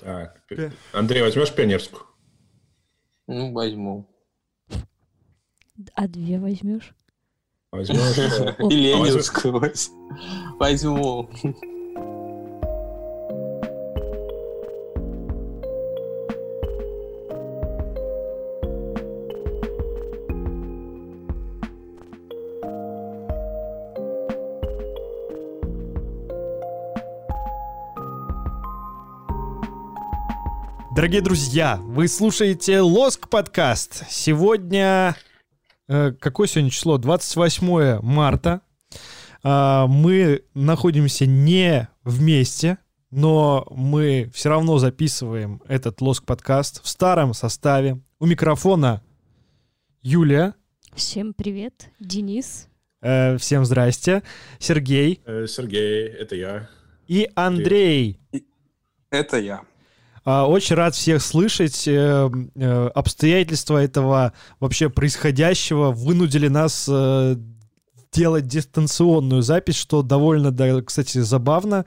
Так. Андрей, возьмешь пионерскую? Ну, возьму. А две возьмешь? Возьмешь? И а ленинскую воз- возьму. Дорогие друзья, вы слушаете Лоск подкаст. Сегодня... э, какое сегодня число? 28 марта. А, Мы находимся не вместе, но мы все равно записываем этот Лоск подкаст в старом составе. У микрофона Юлия. Всем привет, Денис. Э, Всем здрасте. Сергей Э, Сергей, это я. и Андрей. Это я. А, Очень рад всех слышать. Э, э, Обстоятельства этого вообще происходящего вынудили нас э, делать дистанционную запись, что довольно, да, кстати, забавно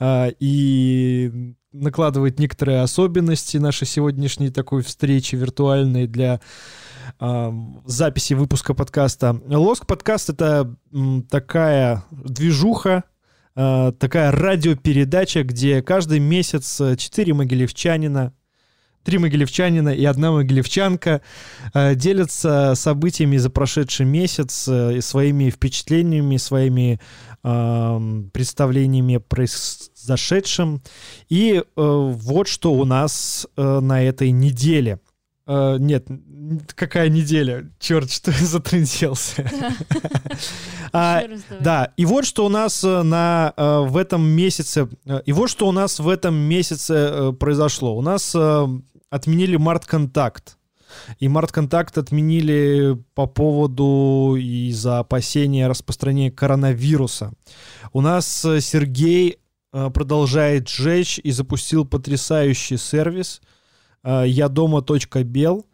а, и накладывает некоторые особенности нашей сегодняшней такой встречи виртуальной для а, записи выпуска подкаста. Лоск подкаст это такая движуха, такая радиопередача, где каждый месяц э, четыре могилевчанина, три могилевчанина и одна могилевчанка э, делятся событиями за прошедший месяц, э, и своими впечатлениями, своими представлениями о произошедшем. И э, вот что у нас э, на этой неделе. Э, нет, какая неделя? Черт, что я раз давай. да, и вот что у нас э, на, э, в этом месяце, и вот что у нас в этом месяце произошло. У нас отменили март-контакт. И март-контакт отменили по поводу из-за опасения распространения коронавируса. У нас Сергей продолжает жечь и запустил потрясающий сервис я дома.бел,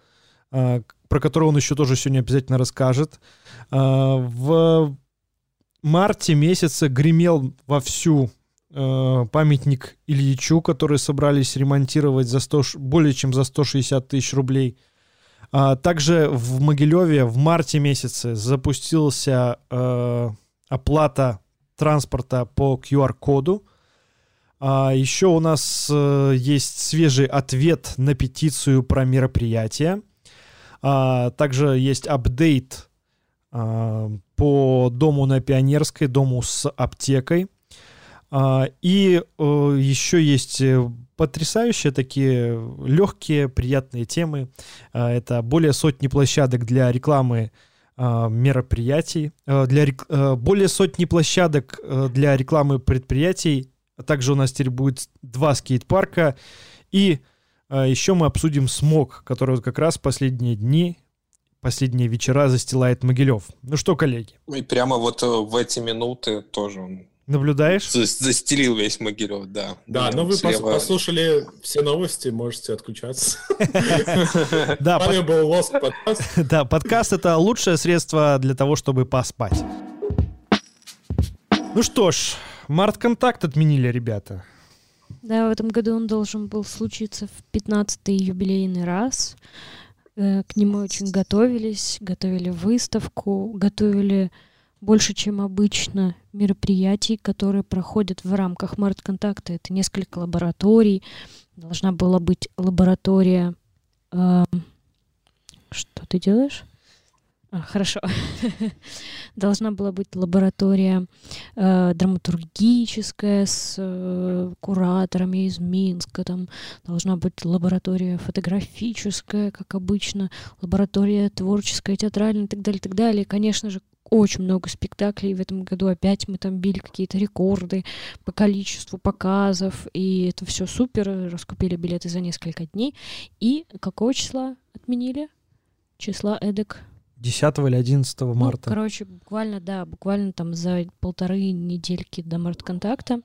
э, про который он еще тоже сегодня обязательно расскажет. Э, В марте месяце гремел вовсю памятник Ильичу, который собрались ремонтировать за 100, ш- более чем за 160 тысяч рублей. А, также в Могилеве в марте месяце запустился оплата транспорта по QR-коду. А, еще у нас э, есть свежий ответ на петицию про мероприятие. А, также есть апдейт а, по дому на Пионерской, дому с аптекой. А, И э, еще есть э, потрясающие такие легкие, приятные темы. А, Это более сотни площадок для рекламы а, мероприятий, для более сотни площадок для рекламы предприятий. А Также у нас теперь будет два скейт-парка. И э, еще мы обсудим смог, который вот как раз последние дни, последние вечера застилает Могилев. Ну что, коллеги, И прямо вот э, в эти минуты тоже он наблюдаешь? за- застелил весь Могилев, да. Да, ну вы слева. послушали все новости, можете отключаться. Да, был Лоск подкаст. Да, подкаст это лучшее средство для того, чтобы поспать. Ну что ж, март-контакт отменили, ребята. Да, в этом году он должен был случиться в 15-й юбилейный раз. Э, К нему очень готовились, готовили выставку, готовили больше, чем обычно, мероприятий, которые проходят в рамках март-контакта. Это несколько лабораторий. Должна была быть лаборатория... э, Что ты делаешь? А, хорошо. Должна была быть лаборатория э, драматургическая с э, кураторами из Минска. Там должна быть лаборатория фотографическая, как обычно, лаборатория творческая, театральная и так далее, и так далее. Конечно же, очень много спектаклей в этом году. Опять мы там били какие-то рекорды по количеству показов. И это все супер. Раскупили билеты за несколько дней. И какого числа отменили? Числа эдак 10 или 11 ну, марта. короче, буквально, да, буквально там за полторы недельки до март-контакта.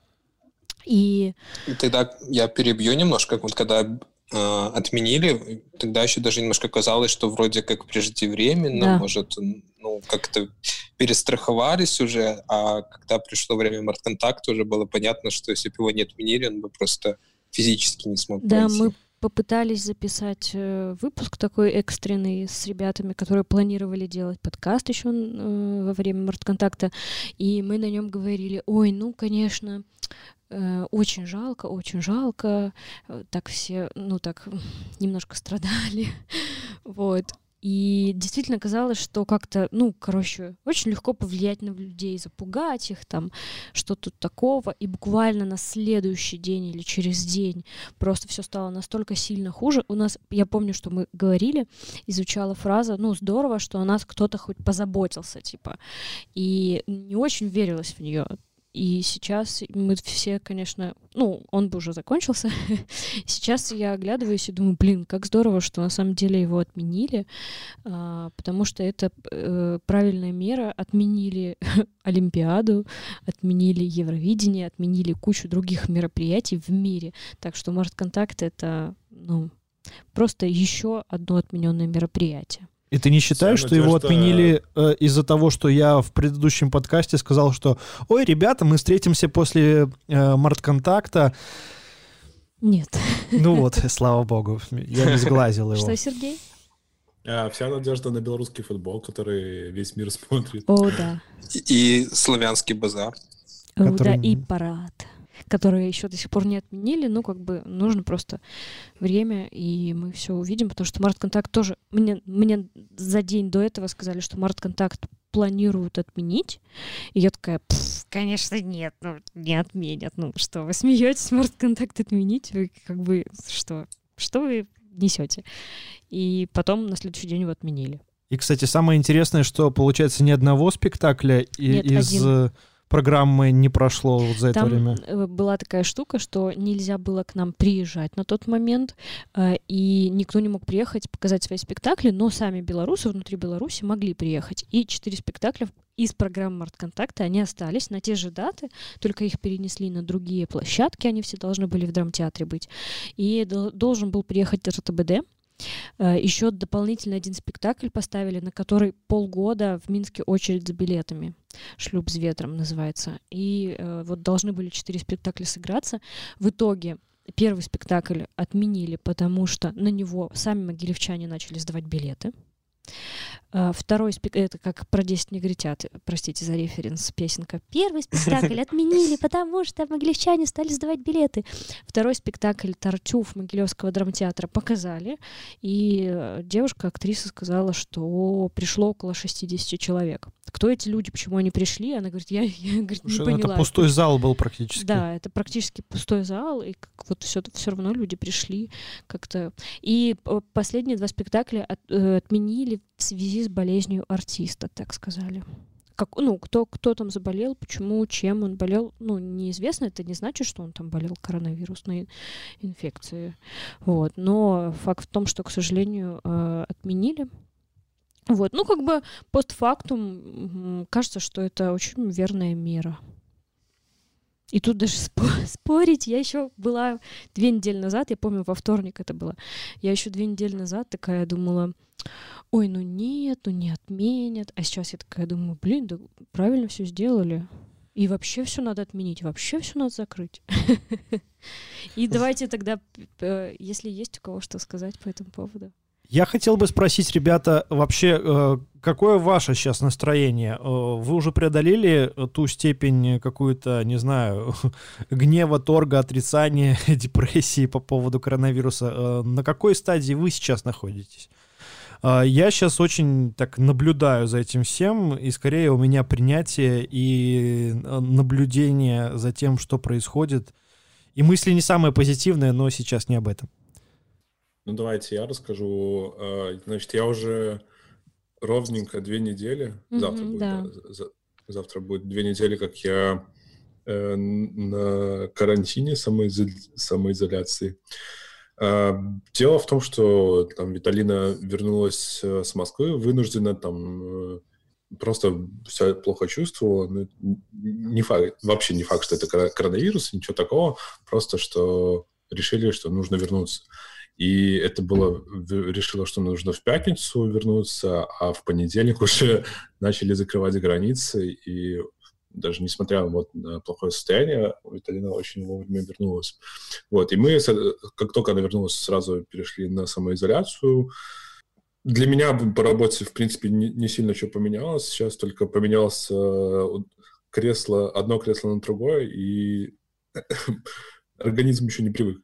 И И Тогда я перебью немножко. Вот когда э, отменили, тогда еще даже немножко казалось, что вроде как преждевременно, Да. может, ну, как-то перестраховались уже, а когда пришло время март-контакта, уже было понятно, что если бы его не отменили, он бы просто физически не смог Да, пойти. мы попытались записать э, выпуск такой экстренный с ребятами, которые планировали делать подкаст еще э, во время Мартконтакта, и мы на нем говорили, ой, ну, конечно, э, очень жалко, очень жалко, так все, ну, так немножко страдали, вот. И действительно казалось, что как-то, ну, короче, очень легко повлиять на людей, запугать их там, что тут такого. И буквально на следующий день или через день просто все стало настолько сильно хуже. У нас, я помню, что мы говорили, изучала фраза, ну, здорово, что о нас кто-то хоть позаботился, типа. И не очень верилось в нее. И сейчас мы все, конечно, ну, он бы уже закончился. сейчас я оглядываюсь и думаю, блин, как здорово, что на самом деле его отменили, а, потому что это э, правильная мера. Отменили Олимпиаду, отменили Евровидение, отменили кучу других мероприятий в мире. Так что Март Контакт это, ну, просто еще одно отмененное мероприятие. И ты не считаешь, что его отменили э, из-за того, что я в предыдущем подкасте сказал, что «Ой, ребята, мы встретимся после э, мартконтакта». Нет. Ну вот, слава богу, я не сглазил его. Что, Сергей? А, вся надежда на белорусский футбол, который весь мир смотрит. О, да. И славянский базар. О, да, и парад, которые еще до сих пор не отменили. Ну, как бы нужно просто время, и мы все увидим, потому что Март Контакт тоже... Мне, мне за день до этого сказали, что Март Контакт планируют отменить. И я такая, «Пф, конечно, нет, ну, не отменят. Ну, что, вы смеетесь, Март Контакт отменить? Вы как бы, что, что вы несете? И потом на следующий день его отменили. И, кстати, самое интересное, что, получается, ни одного спектакля Нет, из один. Программы не прошло вот за это Там время. э, была такая штука, что нельзя было к нам приезжать на тот момент, э, и никто не мог приехать показать свои спектакли, но сами белорусы внутри Беларуси могли приехать. И четыре спектакля из программы Мартконтакта, они остались на те же даты, только их перенесли на другие площадки, они все должны были в драмтеатре быть. И дол- должен был приехать РТБД, Еще дополнительно один спектакль поставили, на который полгода в Минске очередь за билетами. «Шлюп с ветром» называется. И э, вот должны были четыре спектакля сыграться. В итоге первый спектакль отменили, потому что на него сами могилевчане начали сдавать билеты. А, Второй спектакль, это как про 10 негритят, простите за референс, песенка. Первый спектакль отменили, потому что могилевчане стали сдавать билеты. Второй спектакль «Тартюф» Могилевского драмтеатра показали, и э, девушка, актриса, сказала, что пришло около 60 человек. Кто эти люди, почему они пришли? Она говорит, я, я говорит, не Слушай, ну, поняла. это пустой зал был практически. Да, это практически пустой зал, и как вот все, все равно люди пришли как-то. И э, последние два спектакля от- э, отменили в связи с болезнью артиста, так сказали. Как, ну, кто, кто там заболел, почему, чем он болел, ну, неизвестно. Это не значит, что он там болел коронавирусной инфекцией. Вот. Но факт в том, что, к сожалению, э, отменили. Вот. Ну, как бы постфактум кажется, что это очень верная мера. И тут даже спо- спорить, я еще была две недели назад, я помню, во вторник это было, я еще две недели назад такая думала, ой, ну нет, ну не отменят, а сейчас я такая думаю, блин, да правильно все сделали. И вообще все надо отменить, вообще все надо закрыть. И давайте тогда, э, если есть у кого что сказать по этому поводу. Я хотел бы спросить, ребята, вообще, э, какое ваше сейчас настроение? Э, Вы уже преодолели э, ту степень какую-то, не знаю, гнева, торга, отрицания, депрессии по поводу коронавируса? Э, На какой стадии вы сейчас находитесь? Э, Я сейчас очень так наблюдаю за этим всем, и скорее у меня принятие и э, наблюдение за тем, что происходит. И мысли не самые позитивные, но сейчас не об этом. Ну, давайте я расскажу. Значит, я уже ровненько две недели, завтра Мгм, будет, да. да, за- завтра будет две недели, как я э, на карантине, самоизо- самоизоляции. А, Дело в том, что там Виталина вернулась э, с Москвы, вынуждена там э, просто себя плохо чувствовала. Ну, не факт, вообще не факт, что это кор- коронавирус, ничего такого, просто что решили, что нужно вернуться. И это было, решила, что нужно в пятницу вернуться, а в понедельник уже начали закрывать границы, и даже несмотря вот на плохое состояние, Виталина очень вовремя вернулась. Вот, и мы, как только она вернулась, сразу перешли на самоизоляцию. Для меня по работе, в принципе, не, не сильно что поменялось. Сейчас только поменялось э, кресло, одно кресло на другое, и организм еще не привык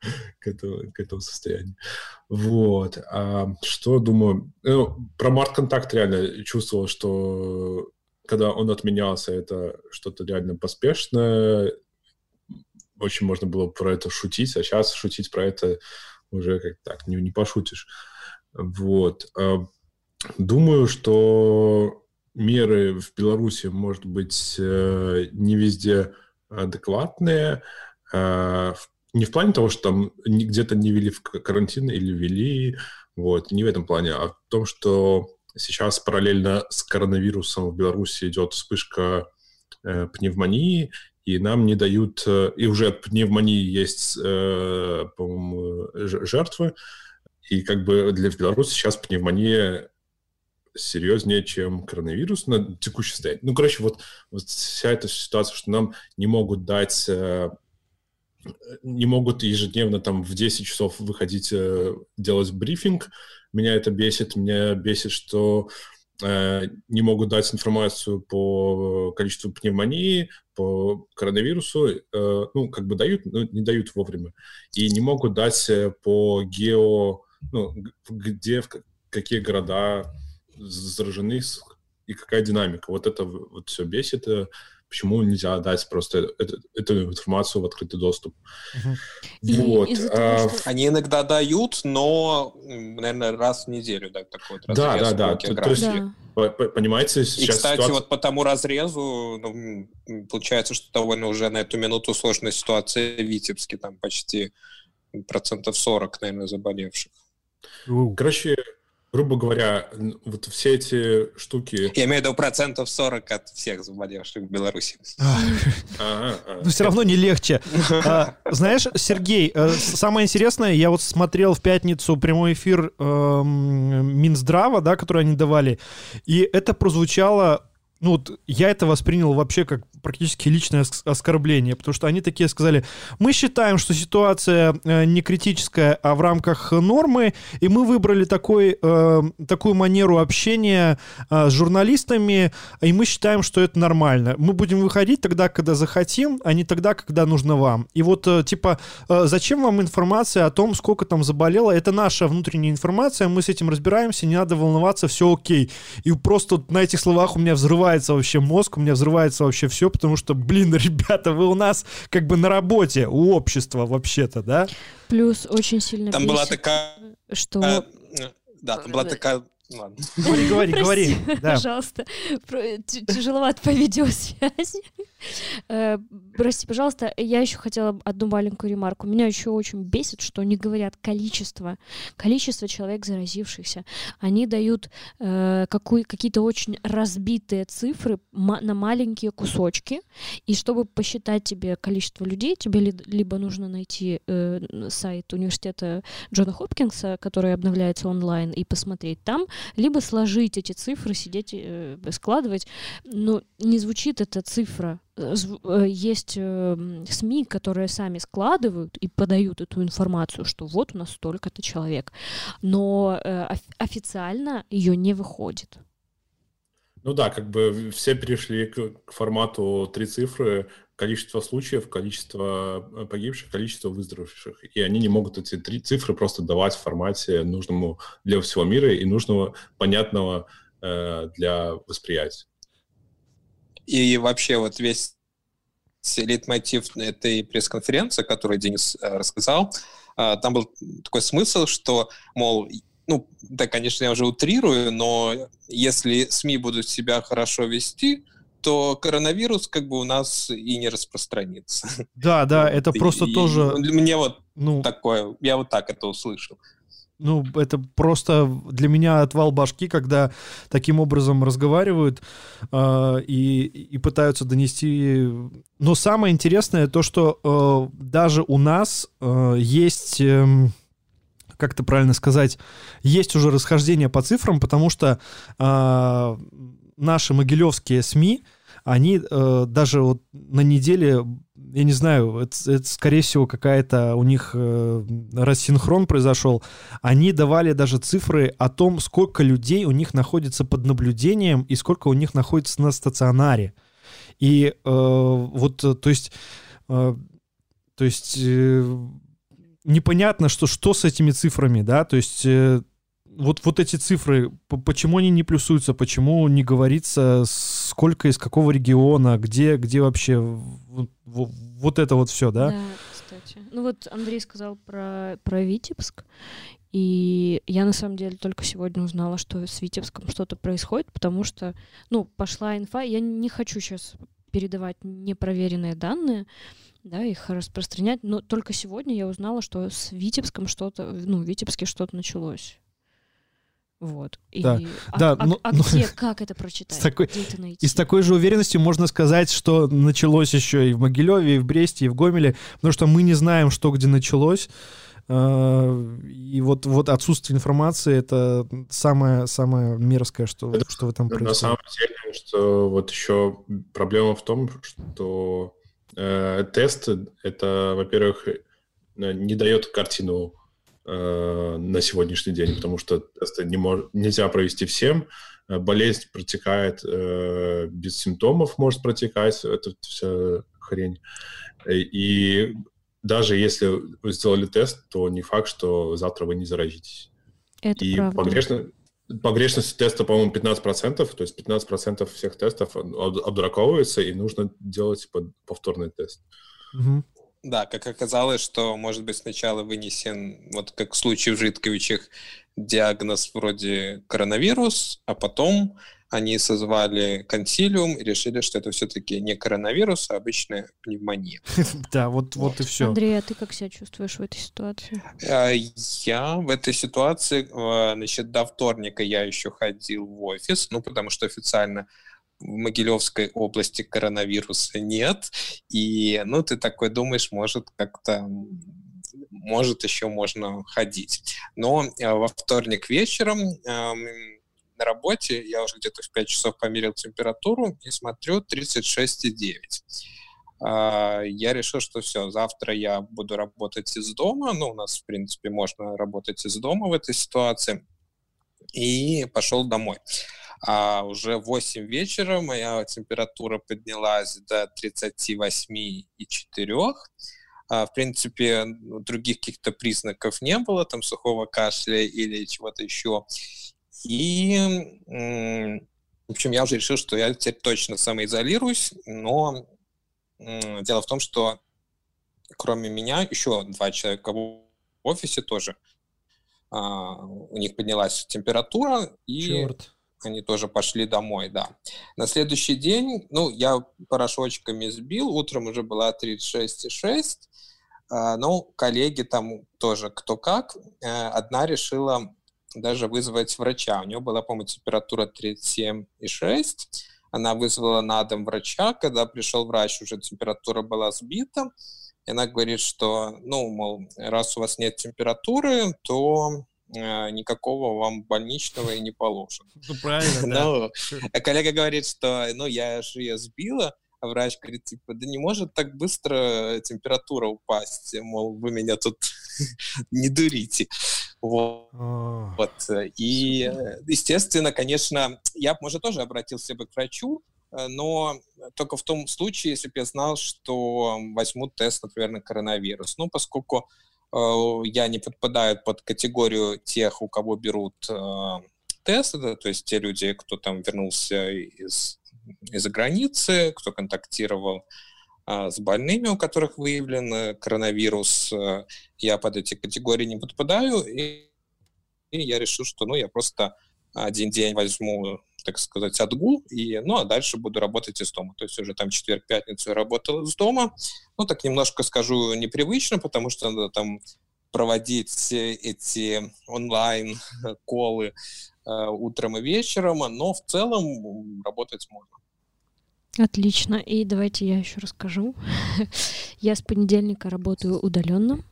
к, этому, к этому состоянию. Вот. А что думаю? Ну, про март-контакт реально чувствовал, что когда он отменялся, это что-то реально поспешное. Очень можно было про это шутить, а сейчас шутить про это уже как так не, не пошутишь. Вот. А, думаю, что меры в Беларуси, может быть, э, не везде адекватные, не в плане того, что там где-то не ввели в карантин или ввели, вот, не в этом плане, а в том, что сейчас параллельно с коронавирусом в Беларуси идет вспышка э, пневмонии, и нам не дают, э, и уже от пневмонии есть, э, по-моему, жертвы, и как бы для Беларуси сейчас пневмония серьезнее, чем коронавирус на текущий состояние. Ну, короче, вот, вот вся эта ситуация, что нам не могут дать э, не могут ежедневно там в 10 часов выходить э, делать брифинг. Меня это бесит. Меня бесит, что э, не могут дать информацию по количеству пневмонии, по коронавирусу. Э, ну, как бы дают, но не дают вовремя. И не могут дать по гео... Ну, где, в какие города заражены и какая динамика. Вот это вот все бесит. Почему нельзя дать просто эту, эту информацию в открытый доступ. Угу. Вот. И а... того, что... Они иногда дают, но, наверное, раз в неделю да, такой вот Да, да, да. То, то есть, да. Понимаете, сейчас И, кстати, ситуация... вот по тому разрезу, ну, получается, что довольно уже на эту минуту сложная ситуация в Витебске, там почти процентов 40, наверное, заболевших. Короче, грубо говоря, вот все эти штуки... Я имею в виду процентов 40 от всех заболевших в Беларуси. Но все равно не легче. А, знаешь, Сергей, э, самое интересное, я вот смотрел в пятницу прямой эфир эм, Минздрава, да, который они давали, и это прозвучало ну вот я это воспринял вообще как практически личное оскорбление, потому что они такие сказали, мы считаем, что ситуация э, не критическая, а в рамках нормы, и мы выбрали такой, э, такую манеру общения э, с журналистами, и мы считаем, что это нормально. Мы будем выходить тогда, когда захотим, а не тогда, когда нужно вам. И вот, э, типа, зачем вам информация о том, сколько там заболело? Это наша внутренняя информация, мы с этим разбираемся, не надо волноваться, все окей. И просто на этих словах у меня взрывается вообще мозг, у меня взрывается вообще все, потому что, блин, ребята, вы у нас как бы на работе, у общества вообще-то, да? Плюс очень сильно Там была такая... Что... А, да, там была такая Ладно. Говори, говори, говори. Да. Пожалуйста. Тяжеловато по видеосвязи. Э, прости, пожалуйста, я еще хотела одну маленькую ремарку. Меня еще очень бесит, что они говорят количество, количество человек заразившихся. Они дают э, какие-то очень разбитые цифры на маленькие кусочки, и чтобы посчитать тебе количество людей, тебе либо нужно найти э, сайт университета Джона Хопкинса, который обновляется онлайн, и посмотреть там, либо сложить эти цифры, сидеть, складывать. Но не звучит эта цифра Э, э, есть эм, СМИ, которые сами складывают и подают эту информацию, что вот у нас столько-то человек, но э, официально ее не выходит. Ну да, как бы все перешли к формату три цифры, количество случаев, количество погибших, количество выздоровевших. И они не могут эти три цифры просто давать в формате нужному для всего мира и нужного, понятного э, для восприятия. И вообще вот весь лейтмотив этой пресс-конференции, которую Денис э, рассказал, э, там был такой смысл, что, мол, ну, да, конечно, я уже утрирую, но если СМИ будут себя хорошо вести, то коронавирус как бы у нас и не распространится. Да, да, это и, просто и, тоже... Мне вот ну, такое, я вот так это услышал ну, это просто для меня отвал башки, когда таким образом разговаривают э, и, и пытаются донести. Но самое интересное то, что э, даже у нас э, есть, э, как это правильно сказать, есть уже расхождение по цифрам, потому что э, наши могилевские СМИ они э, даже вот на неделе, я не знаю, это, это скорее всего какая-то у них э, рассинхрон произошел, они давали даже цифры о том, сколько людей у них находится под наблюдением и сколько у них находится на стационаре. И э, вот, то есть, э, то есть э, непонятно, что, что с этими цифрами, да, то есть э, вот, вот эти цифры, почему они не плюсуются, почему не говорится, сколько из какого региона, где, где вообще вот, вот это вот все, да? Да, кстати. Ну вот Андрей сказал про, про Витебск, и я на самом деле только сегодня узнала, что с Витебском что-то происходит, потому что, ну, пошла инфа, я не хочу сейчас передавать непроверенные данные, да, их распространять, но только сегодня я узнала, что с Витебском что-то, ну, в Витебске что-то началось. Вот. И, да, а, да, а, но, а но, где, как это прочитать? С такой, где это найти? И с такой же уверенностью можно сказать, что началось еще и в Могилеве, и в Бресте, и в Гомеле, потому что мы не знаем, что где началось. А, и вот, вот отсутствие информации это самое, самое мерзкое, что, это, что в этом происходит. На самом деле, что вот еще проблема в том, что э, тест это, во-первых, э, не дает картину Э, на сегодняшний день, потому что тесты не мож, нельзя провести всем. Э, болезнь протекает э, без симптомов, может протекать, это вся хрень. Э, и даже если вы сделали тест, то не факт, что завтра вы не заразитесь. Это и правда. Погрешно, погрешность теста, по-моему, 15%, то есть 15% всех тестов обдраковывается, и нужно делать повторный тест. Угу. Да, как оказалось, что может быть сначала вынесен, вот как в случае в Житковичах, диагноз вроде коронавирус, а потом они созвали консилиум и решили, что это все-таки не коронавирус, а обычная пневмония. Да, вот, вот и все. Андрей, а ты как себя чувствуешь в этой ситуации? А, я в этой ситуации, а, значит, до вторника я еще ходил в офис, ну, потому что официально в Могилевской области коронавируса нет. И, ну, ты такой думаешь, может, как-то может, еще можно ходить. Но э, во вторник вечером э, на работе я уже где-то в 5 часов померил температуру и смотрю 36,9. Э, я решил, что все, завтра я буду работать из дома. Ну, у нас, в принципе, можно работать из дома в этой ситуации. И пошел домой а уже в 8 вечера моя температура поднялась до 38,4. А, в принципе, ну, других каких-то признаков не было, там сухого кашля или чего-то еще. И, в общем, я уже решил, что я теперь точно самоизолируюсь, но дело в том, что кроме меня еще два человека в офисе тоже а, у них поднялась температура, и Черт они тоже пошли домой, да. На следующий день, ну, я порошочками сбил, утром уже была 36,6, а, ну, коллеги там тоже кто как. Э, одна решила даже вызвать врача. У нее была, по-моему, температура 37,6. Она вызвала на дом врача. Когда пришел врач, уже температура была сбита. И она говорит, что, ну, мол, раз у вас нет температуры, то никакого вам больничного и не положено. Ну, правильно, да. Ну, а коллега говорит, что, ну, я же ее сбила, а врач говорит, типа, да не может так быстро температура упасть, мол, вы меня тут не дурите. Вот. вот. И, естественно, конечно, я, может, тоже обратился бы к врачу, э, но только в том случае, если бы я знал, что возьму тест, например, на коронавирус. Ну, поскольку Э, я не подпадаю под категорию тех, у кого берут э, тест, то есть те люди, кто там вернулся из, из-за границы, кто контактировал э, с больными, у которых выявлен коронавирус. Я под эти категории не подпадаю, и, и я решил, что ну, я просто один день возьму так сказать, отгул, и, ну, а дальше буду работать из дома. То есть уже там четверг-пятницу я работал из дома. Ну, так немножко скажу непривычно, потому что надо там проводить эти онлайн-колы э, утром и вечером, но в целом работать можно. Отлично. И давайте я еще расскажу. я с понедельника работаю удаленно.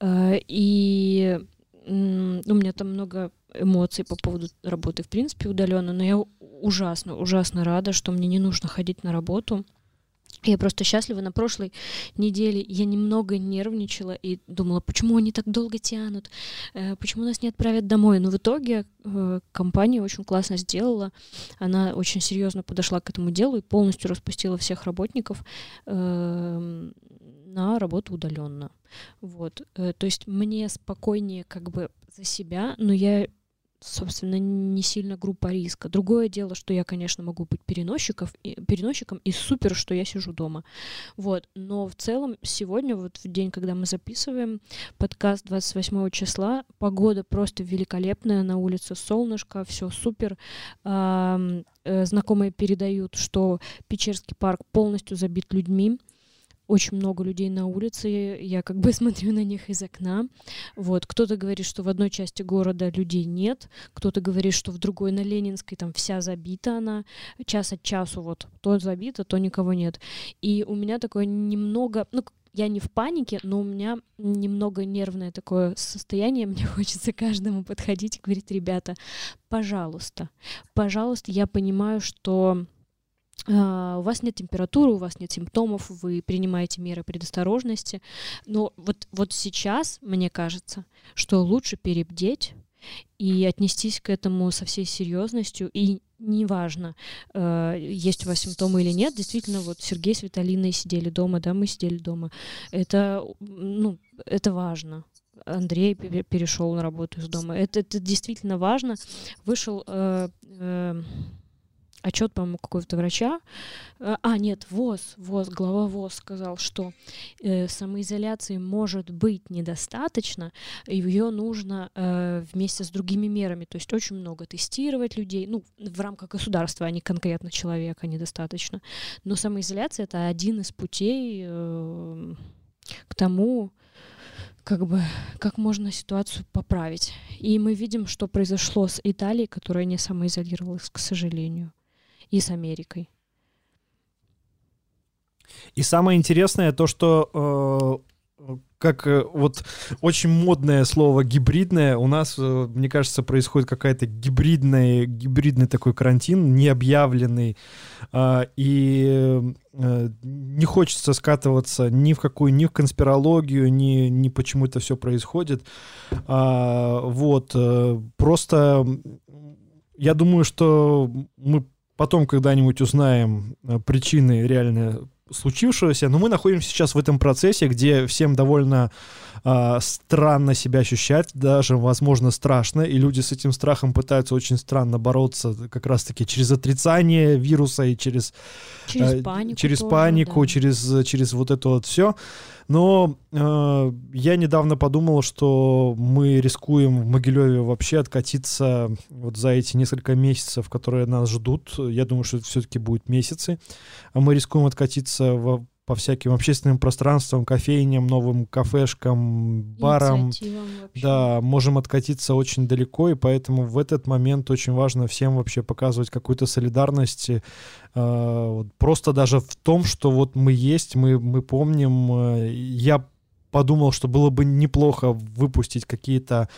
Э, и у меня там много эмоций по поводу работы, в принципе, удаленно, но я ужасно, ужасно рада, что мне не нужно ходить на работу. Я просто счастлива. На прошлой неделе я немного нервничала и думала, почему они так долго тянут, э, почему нас не отправят домой. Но в итоге э, компания очень классно сделала. Она очень серьезно подошла к этому делу и полностью распустила всех работников эм, на работу удаленно. Вот. Э, то есть мне спокойнее как бы за себя, но я собственно, не сильно группа риска. Другое дело, что я, конечно, могу быть переносчиков, переносчиком, и супер, что я сижу дома. Вот. Но в целом сегодня, вот в день, когда мы записываем подкаст 28 числа, погода просто великолепная, на улице солнышко, все супер. Э, знакомые передают, что Печерский парк полностью забит людьми, очень много людей на улице, я как бы смотрю на них из окна. Вот, кто-то говорит, что в одной части города людей нет, кто-то говорит, что в другой на Ленинской там вся забита она, час от часу вот то забито, то никого нет. И у меня такое немного, ну, я не в панике, но у меня немного нервное такое состояние. Мне хочется каждому подходить и говорить, ребята, пожалуйста, пожалуйста, я понимаю, что у вас нет температуры, у вас нет симптомов, вы принимаете меры предосторожности. Но вот, вот сейчас, мне кажется, что лучше перебдеть и отнестись к этому со всей серьезностью. И неважно, э, есть у вас симптомы или нет, действительно, вот Сергей с Виталиной сидели дома, да, мы сидели дома. Это, ну, это важно. Андрей перешел на работу из дома. Это, это действительно важно. Вышел э, э, отчет, по-моему, какого-то врача. Э, а, нет, ВОЗ, ВОЗ, глава ВОЗ сказал, что э, самоизоляции может быть недостаточно, и ее нужно э, вместе с другими мерами, то есть очень много тестировать людей, ну, в рамках государства, а не конкретно человека недостаточно. Но самоизоляция — это один из путей э, к тому, как бы, как можно ситуацию поправить. И мы видим, что произошло с Италией, которая не самоизолировалась, к сожалению и с Америкой. И самое интересное то, что э, как э, вот очень модное слово гибридное, у нас, э, мне кажется, происходит какая-то гибридная, гибридный такой карантин, необъявленный, э, и э, не хочется скатываться ни в какую, ни в конспирологию, ни, ни почему это все происходит. А, вот, э, просто я думаю, что мы потом когда-нибудь узнаем э, причины реально случившегося, но мы находимся сейчас в этом процессе, где всем довольно э, странно себя ощущать, даже, возможно, страшно, и люди с этим страхом пытаются очень странно бороться как раз-таки через отрицание вируса и через, через э, панику, через, тоже, панику да. через, через вот это вот все. Но э, я недавно подумал, что мы рискуем в Могилеве вообще откатиться вот за эти несколько месяцев, которые нас ждут. Я думаю, что это все-таки будут месяцы. А мы рискуем откатиться в по всяким общественным пространствам, кофейням, новым кафешкам, барам. Да, можем откатиться очень далеко, и поэтому в этот момент очень важно всем вообще показывать какую-то солидарность. Э, просто даже в том, что вот мы есть, мы, мы помним. Э, я подумал, что было бы неплохо выпустить какие-то...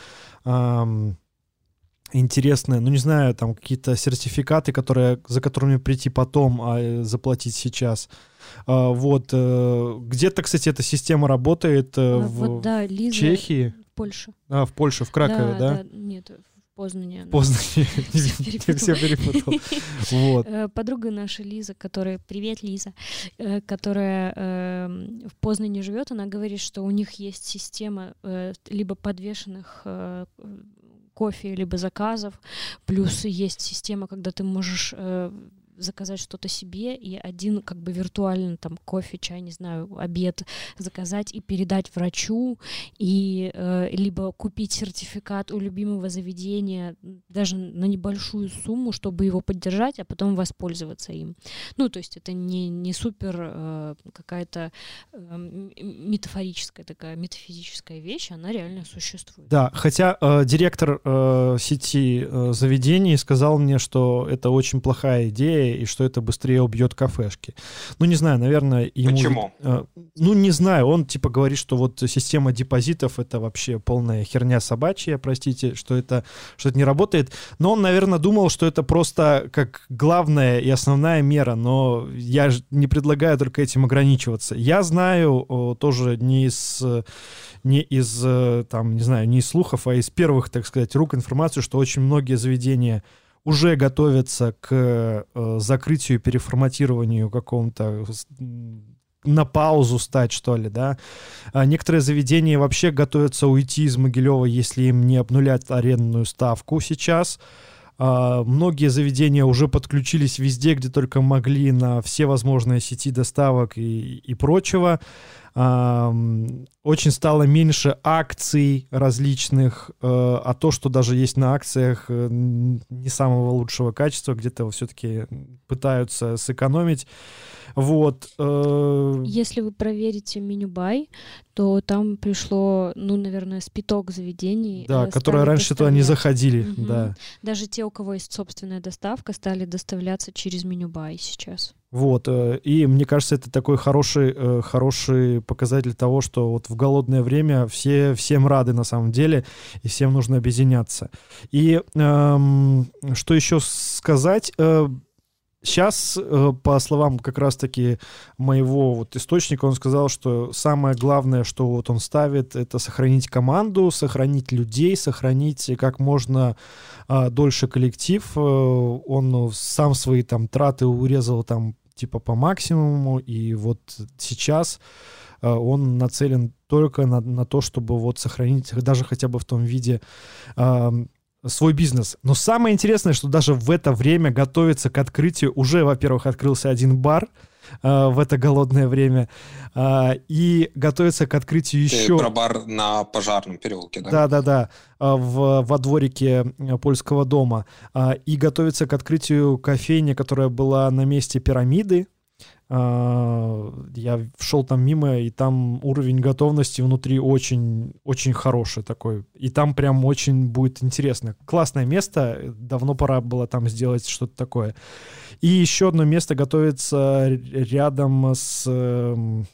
Интересные, ну не знаю, там какие-то сертификаты, которые, за которыми прийти потом, а э, заплатить сейчас. А, вот. Э, где-то, кстати, эта система работает э, а, в вот, да, Лиза, Чехии. В Польше. А, в Польше, в Кракове, да? да? да нет, в Познане. Познане. Все перепутал. Вот. Подруга наша Лиза, которая... Привет, Лиза. Которая в Познане живет, она говорит, что у них есть система либо подвешенных кофе либо заказов. Плюс есть система, когда ты можешь э, заказать что-то себе и один как бы виртуально там кофе, чай, не знаю, обед заказать и передать врачу, и э, либо купить сертификат у любимого заведения даже на небольшую сумму, чтобы его поддержать, а потом воспользоваться им. Ну, то есть это не, не супер э, какая-то э, метафорическая такая, метафизическая вещь, она реально существует. Да, хотя э, директор э, сети э, заведений сказал мне, что это очень плохая идея, быстрее, и что это быстрее убьет кафешки. Ну, не знаю, наверное, ему... Почему? Э, ну, не знаю, он типа говорит, что вот система депозитов это вообще полная херня собачья, простите, что это, что это не работает. Но он, наверное, думал, что это просто как главная и основная мера, но я не предлагаю только этим ограничиваться. Я знаю тоже не из не из, э, там, не знаю, не из слухов, а из первых, так сказать, рук информацию, что очень многие заведения уже готовятся к э, закрытию, переформатированию какому-то на паузу стать, что ли, да. А некоторые заведения вообще готовятся уйти из Могилева, если им не обнулят арендную ставку сейчас. А, многие заведения уже подключились везде, где только могли, на все возможные сети доставок и, и прочего очень стало меньше акций различных, э, а то, что даже есть на акциях э, не самого лучшего качества, где-то все-таки пытаются сэкономить. Вот. Э, Если вы проверите меню бай, то там пришло, ну, наверное, спиток заведений. Да, которые раньше туда не заходили, угу. да. Даже те, у кого есть собственная доставка, стали доставляться через меню бай сейчас. Вот, и мне кажется, это такой хороший, хороший показатель того, что вот в голодное время все всем рады на самом деле, и всем нужно объединяться. И эм, что еще сказать? Э, Сейчас, э, по словам как раз-таки моего вот источника, он сказал, что самое главное, что вот он ставит, это сохранить команду, сохранить людей, сохранить как можно а, дольше коллектив. Э, он сам свои там траты урезал там типа по максимуму, и вот сейчас Э, он нацелен только на, на то, чтобы вот сохранить даже хотя бы в том виде свой бизнес. Но самое интересное, что даже в это время готовится к открытию, уже, во-первых, открылся один бар, э, в это голодное время. Э, и готовится к открытию еще... Ты про бар на Пожарном переулке, да? Да-да-да, э, в, во дворике Польского дома. Э, и готовится к открытию кофейни, которая была на месте пирамиды, я шел там мимо, и там уровень готовности внутри очень, очень хороший такой. И там прям очень будет интересно. Классное место, давно пора было там сделать что-то такое. И еще одно место готовится рядом с, эм,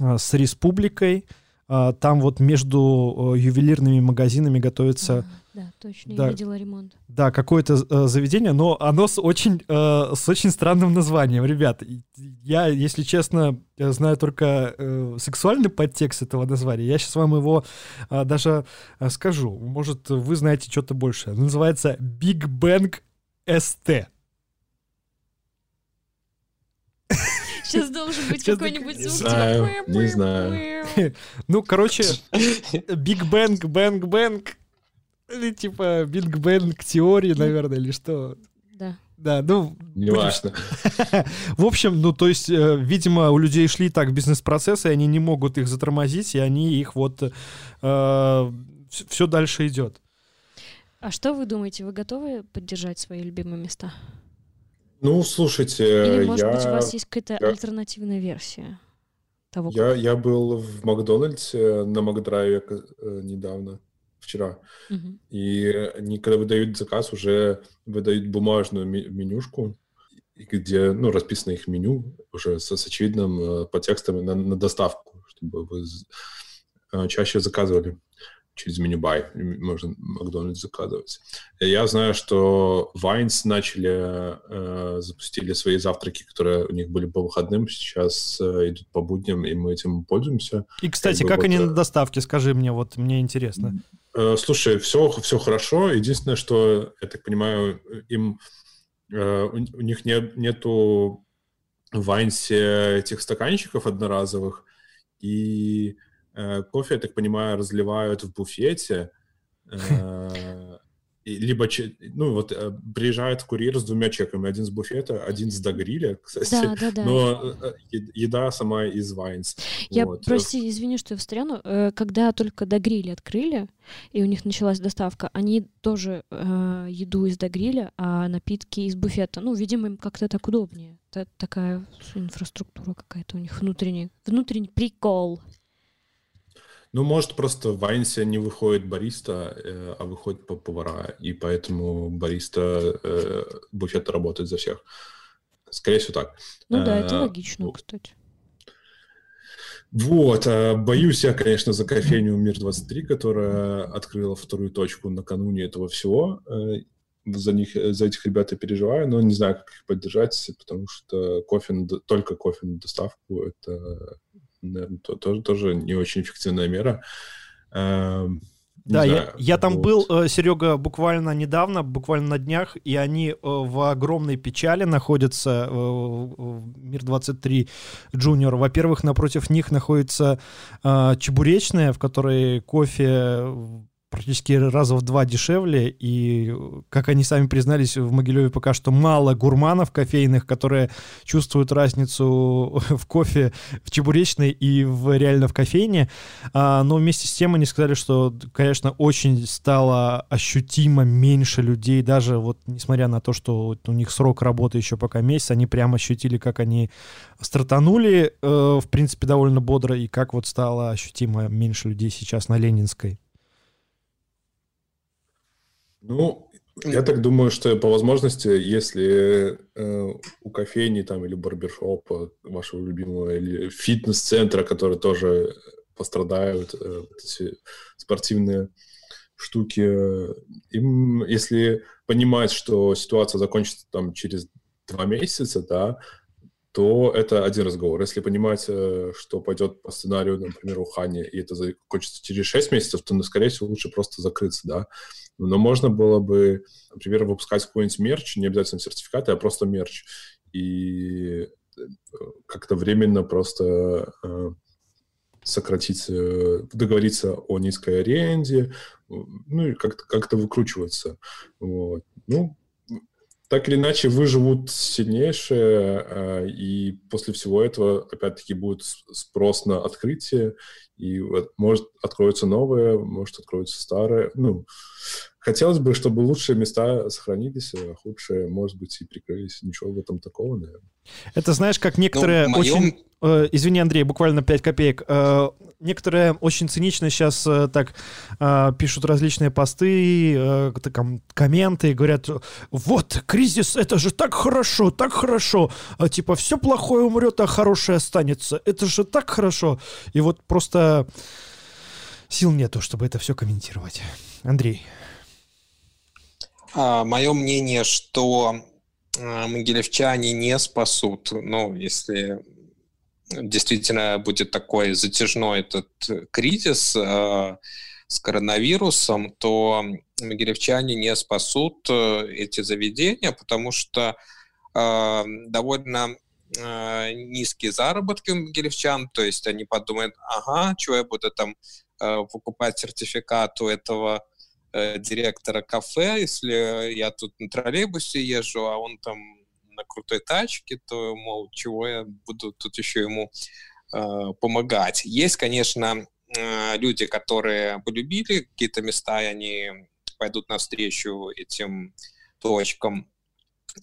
с республикой. А, там вот между э, ювелирными магазинами готовится... Да, точно, да, я видела ремонт. Да, какое-то э, заведение, но оно с очень, э, с очень странным названием. Ребят, я, если честно, я знаю только э, сексуальный подтекст этого названия. Я сейчас вам его э, даже э, скажу. Может, вы знаете что-то больше. называется Big Bang ST. Сейчас должен быть какой-нибудь звук. Не знаю, не знаю. Ну, короче, Big Bang, Bang, Bang. Или типа Big Bang теории, наверное, или что. Да. Да, ну... Неважно. В общем, ну, то есть, э, видимо, у людей шли так бизнес-процессы, и они не могут их затормозить, и они их вот... Э, все дальше идет. А что вы думаете, вы готовы поддержать свои любимые места? Ну, слушайте, Или, может я... быть, у вас есть какая-то я... альтернативная версия того? Я, я был в Макдональдсе на Макдрайве э, недавно, вчера. Угу. И они, когда выдают заказ, уже выдают бумажную менюшку, где ну, расписано их меню уже с, с очевидным э, подтекстом на, на доставку, чтобы вы э, чаще заказывали через меню-бай, можно Макдональдс заказывать. Я знаю, что Вайнс начали, э, запустили свои завтраки, которые у них были по выходным, сейчас э, идут по будням, и мы этим пользуемся. И, кстати, как, как вот, они на доставке, скажи мне, вот мне интересно. Э, слушай, все, все хорошо. Единственное, что, я так понимаю, им э, у, у них не, нету в Вайнсе этих стаканчиков одноразовых, и кофе, я так понимаю, разливают в буфете, э, либо, ну, вот э, приезжает курьер с двумя чеками, один с буфета, один с догриля, кстати, да, да, да. но еда сама из Вайнс. Я, вот. прости, извини, что я встряну, когда только догрили открыли, и у них началась доставка, они тоже э, еду из догриля, а напитки из буфета. Ну, видимо, им как-то так удобнее. Это такая инфраструктура какая-то у них внутренняя. Внутренний прикол. Ну, может, просто в Вайнсе не выходит бариста, э, а выходит повара, и поэтому бариста э, буфет работает за всех. скорее всего, так. Ну да, это логично, кстати. Вот, боюсь я, конечно, за кофейню Мир-23, которая открыла вторую точку накануне этого всего за них, за этих ребят я переживаю, но не знаю, как их поддержать, потому что кофе, только кофе на доставку, это, наверное, то, тоже, тоже не очень эффективная мера. Эм, не да, знаю, я, я там вот. был, э, Серега, буквально недавно, буквально на днях, и они э, в огромной печали находятся, э, Мир-23 Junior. Во-первых, напротив них находится чебуречная, в которой кофе практически раза в два дешевле, и, как они сами признались, в Могилеве пока что мало гурманов кофейных, которые чувствуют разницу в кофе в чебуречной и в, реально в кофейне, а, но вместе с тем они сказали, что, конечно, очень стало ощутимо меньше людей, даже вот несмотря на то, что у них срок работы еще пока месяц, они прямо ощутили, как они стартанули, э, в принципе, довольно бодро, и как вот стало ощутимо меньше людей сейчас на Ленинской. Ну, я так думаю, что по возможности, если э, у кофейни там или барбершопа вашего любимого, или фитнес-центра, которые тоже пострадают, э, эти спортивные штуки, им, если понимать, что ситуация закончится там через два месяца, да, то это один разговор. Если понимать, э, что пойдет по сценарию, например, у Хани, и это закончится через 6 месяцев, то, ну, скорее всего, лучше просто закрыться, да. Но можно было бы, например, выпускать какой-нибудь мерч, не обязательно сертификаты, а просто мерч. И э, как-то временно просто э, сократить, э, договориться о низкой аренде, ну и как-то как выкручиваться. Вот. Ну, так или иначе выживут сильнейшие, и после всего этого, опять-таки, будет спрос на открытие, и может откроются новые, может откроются старые. Ну, хотелось бы, чтобы лучшие места сохранились, а худшие, может быть, и прикрылись. Ничего в этом такого, наверное. Это знаешь, как некоторые ну, моем... очень... Э, извини, Андрей, буквально 5 копеек. Э, некоторые очень цинично сейчас э, так э, пишут различные посты, э, ком- комменты, говорят, вот, кризис, это же так хорошо, так хорошо. А, типа, все плохое умрет, а хорошее останется. Это же так хорошо. И вот просто сил нету, чтобы это все комментировать. Андрей. А, мое мнение, что а, могилевчане не спасут, ну, если действительно будет такой затяжной этот кризис э, с коронавирусом, то могилевчане не спасут э, эти заведения, потому что э, довольно э, низкие заработки у могилевчан, то есть они подумают, ага, что я буду там э, покупать сертификат у этого э, директора кафе, если я тут на троллейбусе езжу, а он там на крутой тачке, то, мол, чего я буду тут еще ему э, помогать. Есть, конечно, э, люди, которые полюбили какие-то места, и они пойдут навстречу этим точкам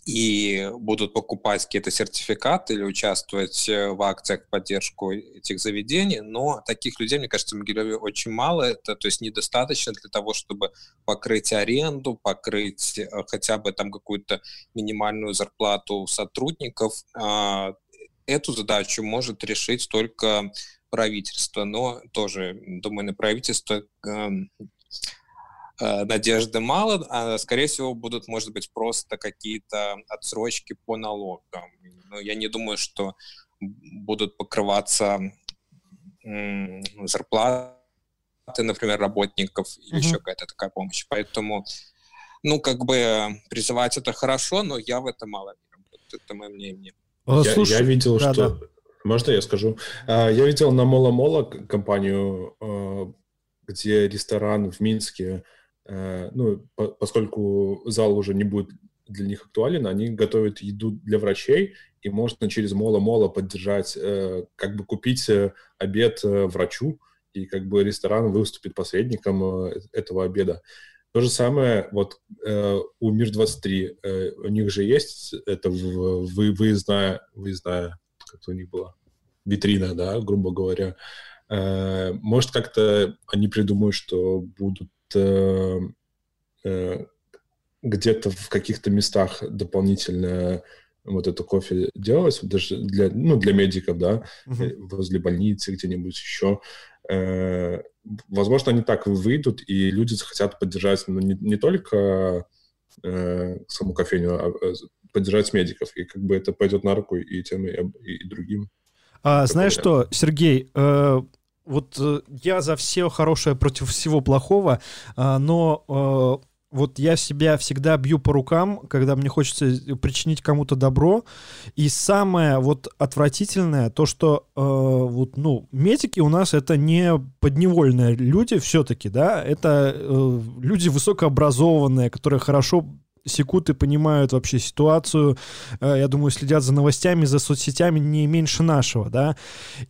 и будут покупать какие-то сертификаты или участвовать э, в акциях в поддержку этих заведений, но таких людей, мне кажется, в Могилеве очень мало, это то есть недостаточно для того, чтобы покрыть аренду, покрыть э, хотя бы там какую-то минимальную зарплату сотрудников. А, эту задачу может решить только правительство, но тоже, думаю, на правительство эм, надежды мало, а, скорее всего, будут, может быть, просто какие-то отсрочки по налогам. Но я не думаю, что будут покрываться зарплаты, например, работников или mm-hmm. еще какая-то такая помощь. Поэтому, ну, как бы призывать это хорошо, но я в это мало верю. Это мое мнение. Я, Слушай, я видел, да, что... Да. Можно я скажу? А, я видел на Мола-Мола компанию, э, где ресторан в Минске Э, ну, поскольку зал уже не будет для них актуален, они готовят еду для врачей, и можно через Мола-Мола поддержать, э, как бы купить э, обед врачу, и как бы ресторан выступит посредником этого обеда. То же самое вот у Мир-23. у них же есть это вы, выездная, выездная, как у них была, витрина, да, грубо говоря. может, как-то они придумают, что будут Э, э, где-то в каких-то местах дополнительно вот это кофе делалось, даже для, ну, для медиков, да, uh-huh. возле больницы, где-нибудь еще. Э, возможно, они так выйдут, и люди захотят поддержать ну, не, не только э, саму кофейню, а поддержать медиков. И как бы это пойдет на руку и тем, и, и другим. А, знаешь что, Сергей, э, вот э, я за все хорошее против всего плохого, э, но э, вот я себя всегда бью по рукам, когда мне хочется причинить кому-то добро. И самое вот отвратительное, то, что э, вот, ну, медики у нас это не подневольные люди все-таки, да, это э, люди высокообразованные, которые хорошо секут и понимают вообще ситуацию, э, я думаю, следят за новостями, за соцсетями не меньше нашего, да,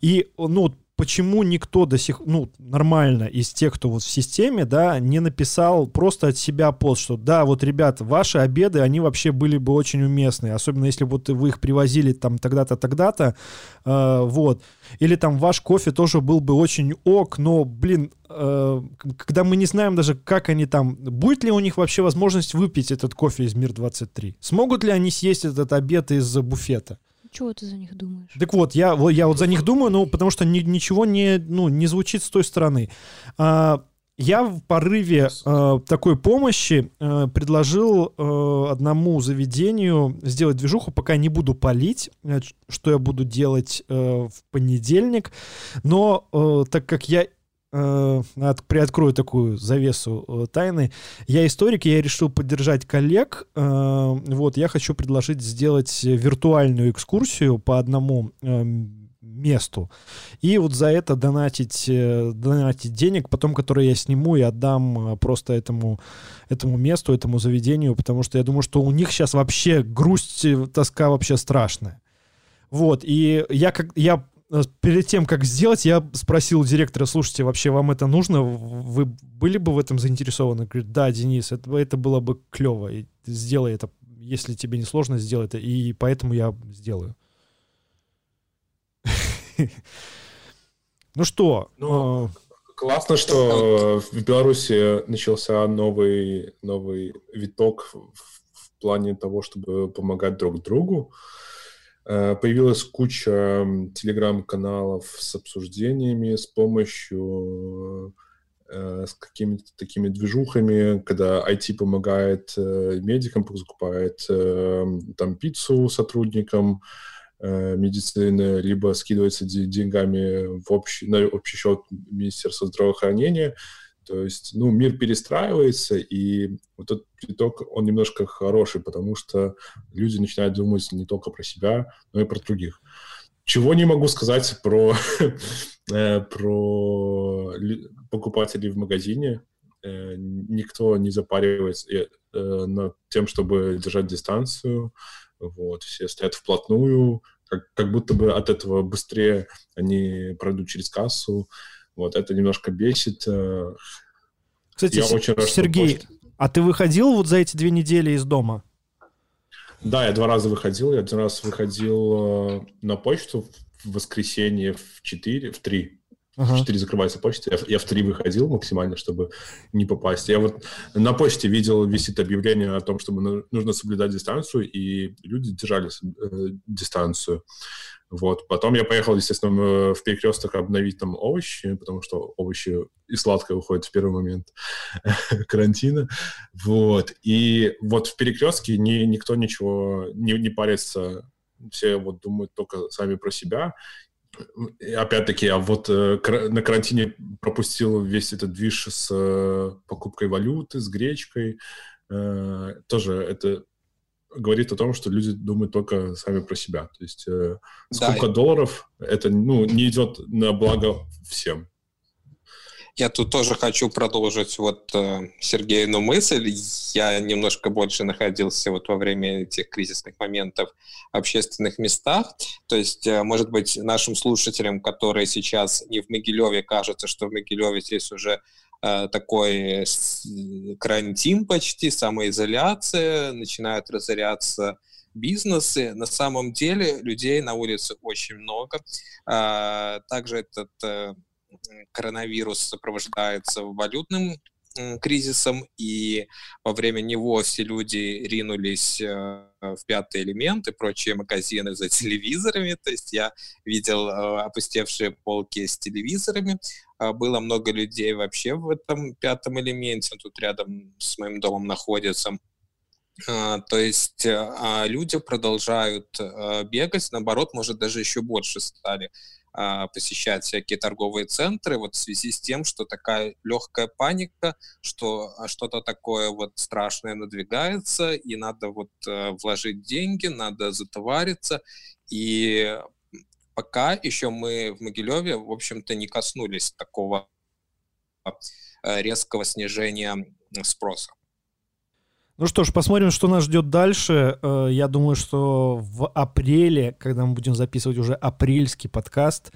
и, ну, почему никто до сих, ну, нормально из тех, кто вот в системе, да, не написал просто от себя пост, что да, вот, ребят, ваши обеды, они вообще были бы очень уместные, особенно если вот вы их привозили там тогда-то, тогда-то, э, вот. Или там ваш кофе тоже был бы очень ок, но, блин, э, когда мы не знаем даже, как они там, будет ли у них вообще возможность выпить этот кофе из Мир-23? Смогут ли они съесть этот обед из буфета? Чего ты за них думаешь? Так вот, я, я вот за них думаю, ну, потому что ни, ничего не, ну, не звучит с той стороны. А, я в порыве э, такой помощи э, предложил э, одному заведению сделать движуху, пока не буду палить, э, что я буду делать э, в понедельник. Но э, так как я от, приоткрою такую завесу э, тайны. Я историк, я решил поддержать коллег. Э, вот, я хочу предложить сделать виртуальную экскурсию по одному э, месту. И вот за это донатить, э, донатить денег, потом, которые я сниму и отдам э, просто этому, этому месту, этому заведению, потому что я думаю, что у них сейчас вообще грусть, э, тоска вообще страшная. Вот, и я, как, я Э, перед тем, как сделать, я спросил директора, слушайте, вообще вам это нужно? Вы были бы в этом заинтересованы? Говорит, да, Денис, это, это было бы клево. И сделай это, если тебе не сложно, сделай это. И поэтому я сделаю. Ну что? Ну, а, классно, что в Беларуси начался новый, новый виток в плане того, чтобы помогать друг другу. Э, появилась куча телеграм-каналов с обсуждениями, с помощью э, с какими-то такими движухами, когда IT помогает э, медикам, закупает там пиццу сотрудникам медицины, либо скидывается деньгами в общий, на общий счет Министерства здравоохранения. То есть, ну, мир перестраивается, и вот этот приток, он немножко хороший, потому что люди начинают думать не только про себя, но и про других. Чего не могу сказать про, э, про покупателей в магазине. Э, никто не запаривается э, над тем, чтобы держать дистанцию. Вот, все стоят вплотную, как, как будто бы от этого быстрее они пройдут через кассу. Вот это немножко бесит. Э, Кстати, я очень рад, Сергей, а ты выходил вот за эти две недели из дома? Да, я два раза выходил. Я один раз выходил э, на почту в воскресенье в 4, в 3. Ага. В 4 закрывается почта. Я, я в 3 выходил максимально, чтобы не попасть. Я вот на почте видел, висит объявление о том, чтобы нужно соблюдать дистанцию, и люди держали э, дистанцию. Вот. Потом я поехал, естественно, в перекресток обновить там овощи, потому что овощи и сладкое уходят в первый момент карантина. Вот. И вот в перекрестке ни, никто ничего не, не парится. Все вот думают только сами про себя. Опять-таки, а вот э, на карантине пропустил весь этот движ с э, покупкой валюты, с гречкой. Э, тоже это говорит о том, что люди думают только сами про себя. То есть э, сколько да. долларов, это ну, не идет на благо всем. Я тут тоже хочу продолжить вот э, Сергею мысль. Я немножко больше находился вот во время этих кризисных моментов в общественных местах. То есть, э, может быть, нашим слушателям, которые сейчас не в Могилеве, кажется, что в Могилеве здесь уже Э, такой карантин почти, самоизоляция, начинают разоряться бизнесы. На самом деле людей на улице очень много. А, также этот э, коронавирус сопровождается валютным кризисом, и во время него все люди ринулись э, в пятый элемент и прочие магазины за телевизорами. То есть я видел э, опустевшие полки с телевизорами. А, было много людей вообще в этом пятом элементе. Тут рядом с моим домом находится. А, то есть а, люди продолжают бегать, наоборот, может, даже еще больше стали посещать всякие торговые центры вот в связи с тем, что такая легкая паника, что а, что-то такое вот страшное надвигается, и надо вот э, вложить деньги, надо затовариться, и пока еще мы в Могилеве, в общем-то, не коснулись такого резкого снижения спроса. Ну что ж, посмотрим, что нас ждет дальше. Э, я думаю, что в апреле, когда мы будем записывать уже апрельский подкаст,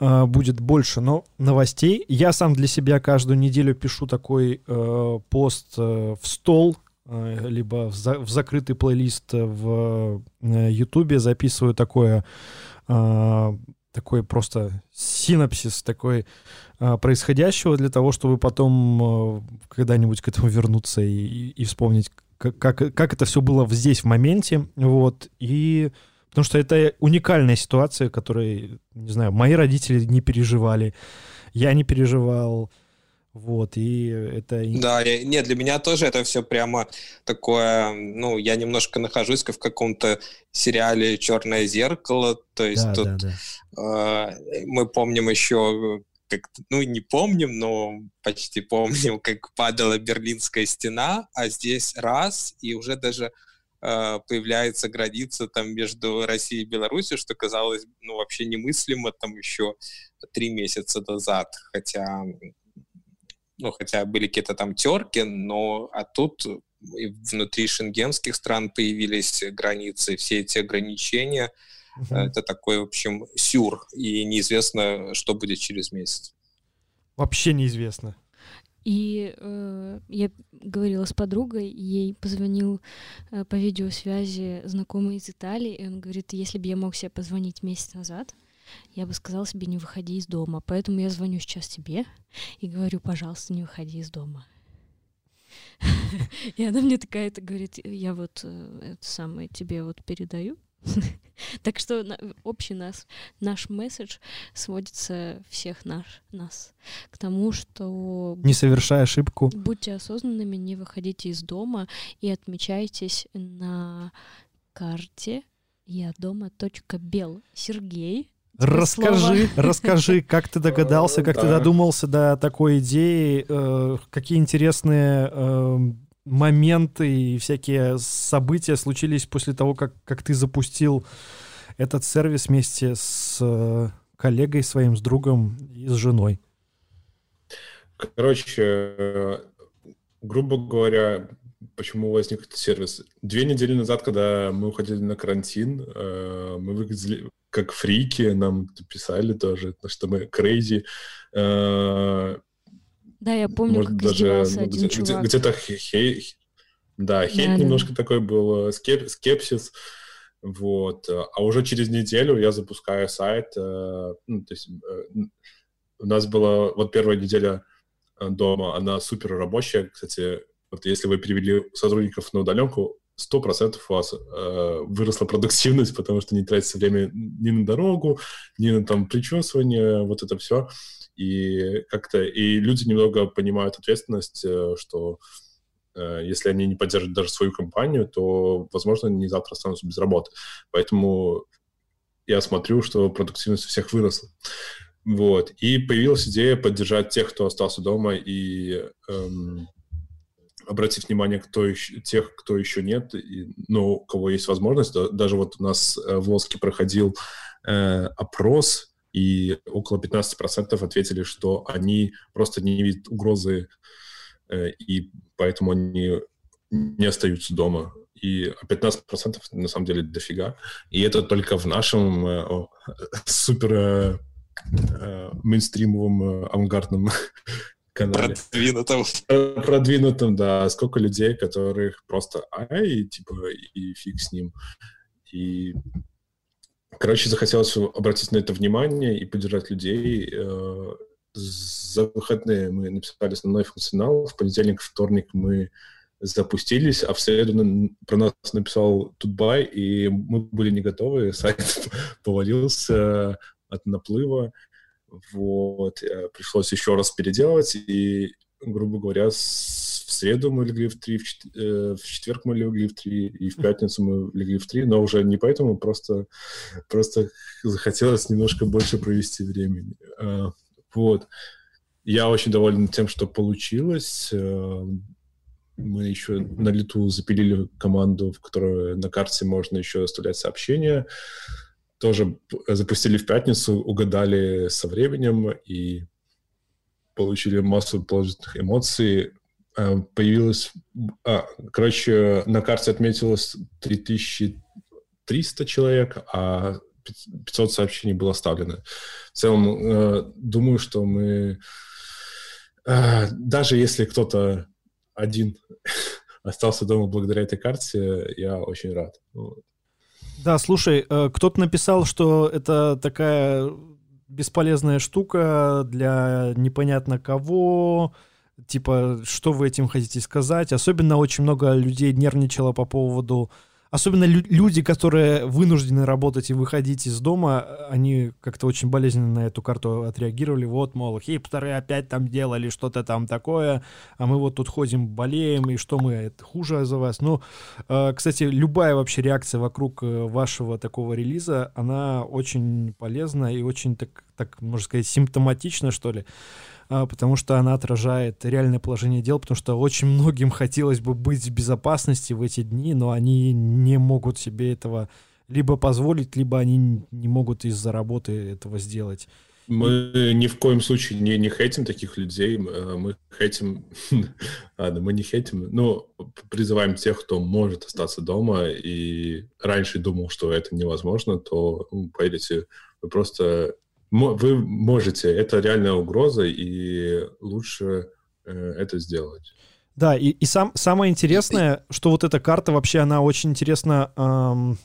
э, будет больше но новостей. Я сам для себя каждую неделю пишу такой э, пост в стол, либо в, за, в закрытый плейлист в Ютубе, записываю такое такой просто синапсис такой происходящего для того, чтобы потом а, когда-нибудь к этому вернуться и, и, и вспомнить, как, как, как это все было здесь в моменте, вот, и потому что это уникальная ситуация, которой, не знаю, мои родители не переживали, я не переживал, вот, и это... Да, я, нет, для меня тоже это все прямо такое, ну, я немножко нахожусь в каком-то сериале «Черное зеркало», то есть да, тут да, да. Э, мы помним еще, как, ну, не помним, но почти помним, как падала Берлинская стена, а здесь раз, и уже даже э, появляется граница там между Россией и Беларусью, что казалось, ну, вообще немыслимо там еще три месяца назад, хотя ну, хотя были какие-то там терки, но а тут внутри шенгенских стран появились границы, все эти ограничения. Угу. Это такой, в общем, сюр, и неизвестно, что будет через месяц. Вообще неизвестно. И э, я говорила с подругой, ей позвонил э, по видеосвязи знакомый из Италии, и он говорит, если бы я мог себе позвонить месяц назад, я бы сказала себе, не выходи из дома. Поэтому я звоню сейчас тебе и говорю, пожалуйста, не выходи из дома. И она мне такая это говорит, я вот э, это самое тебе вот передаю. Так что общий нас, наш месседж сводится всех наш, нас к тому, что... Не совершая ошибку. Будьте осознанными, не выходите из дома и отмечайтесь на карте я дома. Бел. Сергей Расскажи, расскажи, как ты догадался, как ты додумался до такой идеи, э, какие интересные э, моменты и всякие события случились после того, как, как ты запустил этот сервис вместе с э, коллегой своим, с другом и с женой. Короче, грубо говоря, почему возник этот сервис. Две недели назад, когда мы уходили на карантин, мы выглядели как фрики, нам писали тоже, что мы crazy. Э, да, я помню, Может, как даже, ну, один где, чувак. Где-то хей, да, хейт да, немножко да. такой был, э, скеп, скепсис. Вот. А уже через неделю я запускаю сайт. Э, ну, то есть у нас была вот первая неделя дома, она супер рабочая. Кстати, вот если вы перевели сотрудников на удаленку, сто процентов у вас э, выросла продуктивность, потому что не тратится время ни на дорогу, ни на там причесывание, вот это все. И как-то и люди немного понимают ответственность, э, что э, если они не поддержат даже свою компанию, то, возможно, они завтра останутся без работы. Поэтому я смотрю, что продуктивность у всех выросла. Вот. И появилась идея поддержать тех, кто остался дома и эм, обратить внимание кто еще, тех, кто еще нет, и, ну, у кого есть возможность. Даже вот у нас э, в Лоске проходил э, опрос, и около 15% ответили, что они просто не видят угрозы, э, и поэтому они не остаются дома. И 15% на самом деле дофига. И это только в нашем э, о, супер э, мейнстримовом, авангардном канале. Продвинутым. Продвинутым, да. Сколько людей, которых просто ай, типа, и фиг с ним. И, короче, захотелось обратить на это внимание и поддержать людей. Э, за выходные мы написали основной функционал, в понедельник, вторник мы запустились, а в среду про нас написал Тутбай, и мы были не готовы, сайт повалился от наплыва, вот, э, пришлось еще раз переделать, и, грубо говоря, с, в среду мы легли в три, в, чет, э, в четверг мы легли в три, и в пятницу мы легли в три, но уже не поэтому, просто, просто захотелось немножко больше провести времени. Э, вот. Я очень доволен тем, что получилось. Э, мы еще на лету запилили команду, в которой на карте можно еще оставлять сообщения. Тоже запустили в пятницу, угадали со временем и получили массу положительных эмоций. Э, появилось... А, короче, на карте отметилось 3300 человек, а 500 сообщений было оставлено. В целом, э, думаю, что мы... Даже если кто-то один остался дома благодаря этой карте, я очень рад. Да, слушай, э, кто-то написал, что это такая бесполезная штука для непонятно кого, типа, что вы этим хотите сказать. Особенно очень много людей нервничало по поводу Особенно лю- люди, которые вынуждены работать и выходить из дома, они как-то очень болезненно на эту карту отреагировали. Вот, мол, хипстеры опять там делали что-то там такое, а мы вот тут ходим, болеем, и что мы, это хуже за вас. Ну, э, кстати, любая вообще реакция вокруг э, вашего такого релиза, она очень полезна и очень, так, так можно сказать, симптоматична, что ли. А, потому что она отражает реальное положение дел, потому что очень многим хотелось бы быть в безопасности в эти дни, но они не могут себе этого либо позволить, либо они не могут из-за работы этого сделать. Мы ни в коем случае не, не хейтим таких людей, э, мы хейтим, ладно, мы не хейтим, но призываем тех, кто может остаться дома и раньше думал, что это невозможно, то, ну, поверьте, вы просто вы можете, это реальная угроза, и лучше э, это сделать. Да, и, и сам, самое интересное, что вот эта карта вообще, она очень интересно эм,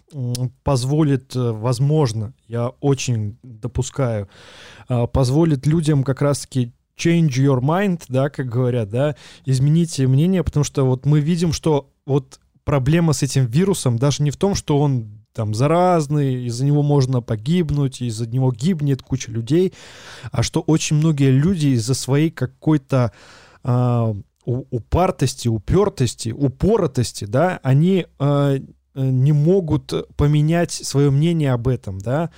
позволит, э, возможно, я очень допускаю, э, позволит людям как раз-таки change your mind, да, как говорят, да, измените мнение, потому что вот мы видим, что вот проблема с этим вирусом даже не в том, что он там заразный, из-за него можно погибнуть, из-за него гибнет куча людей, а что очень многие люди из-за своей какой-то э, упартости, упертости, упоротости, да, они э, не могут поменять свое мнение об этом, да.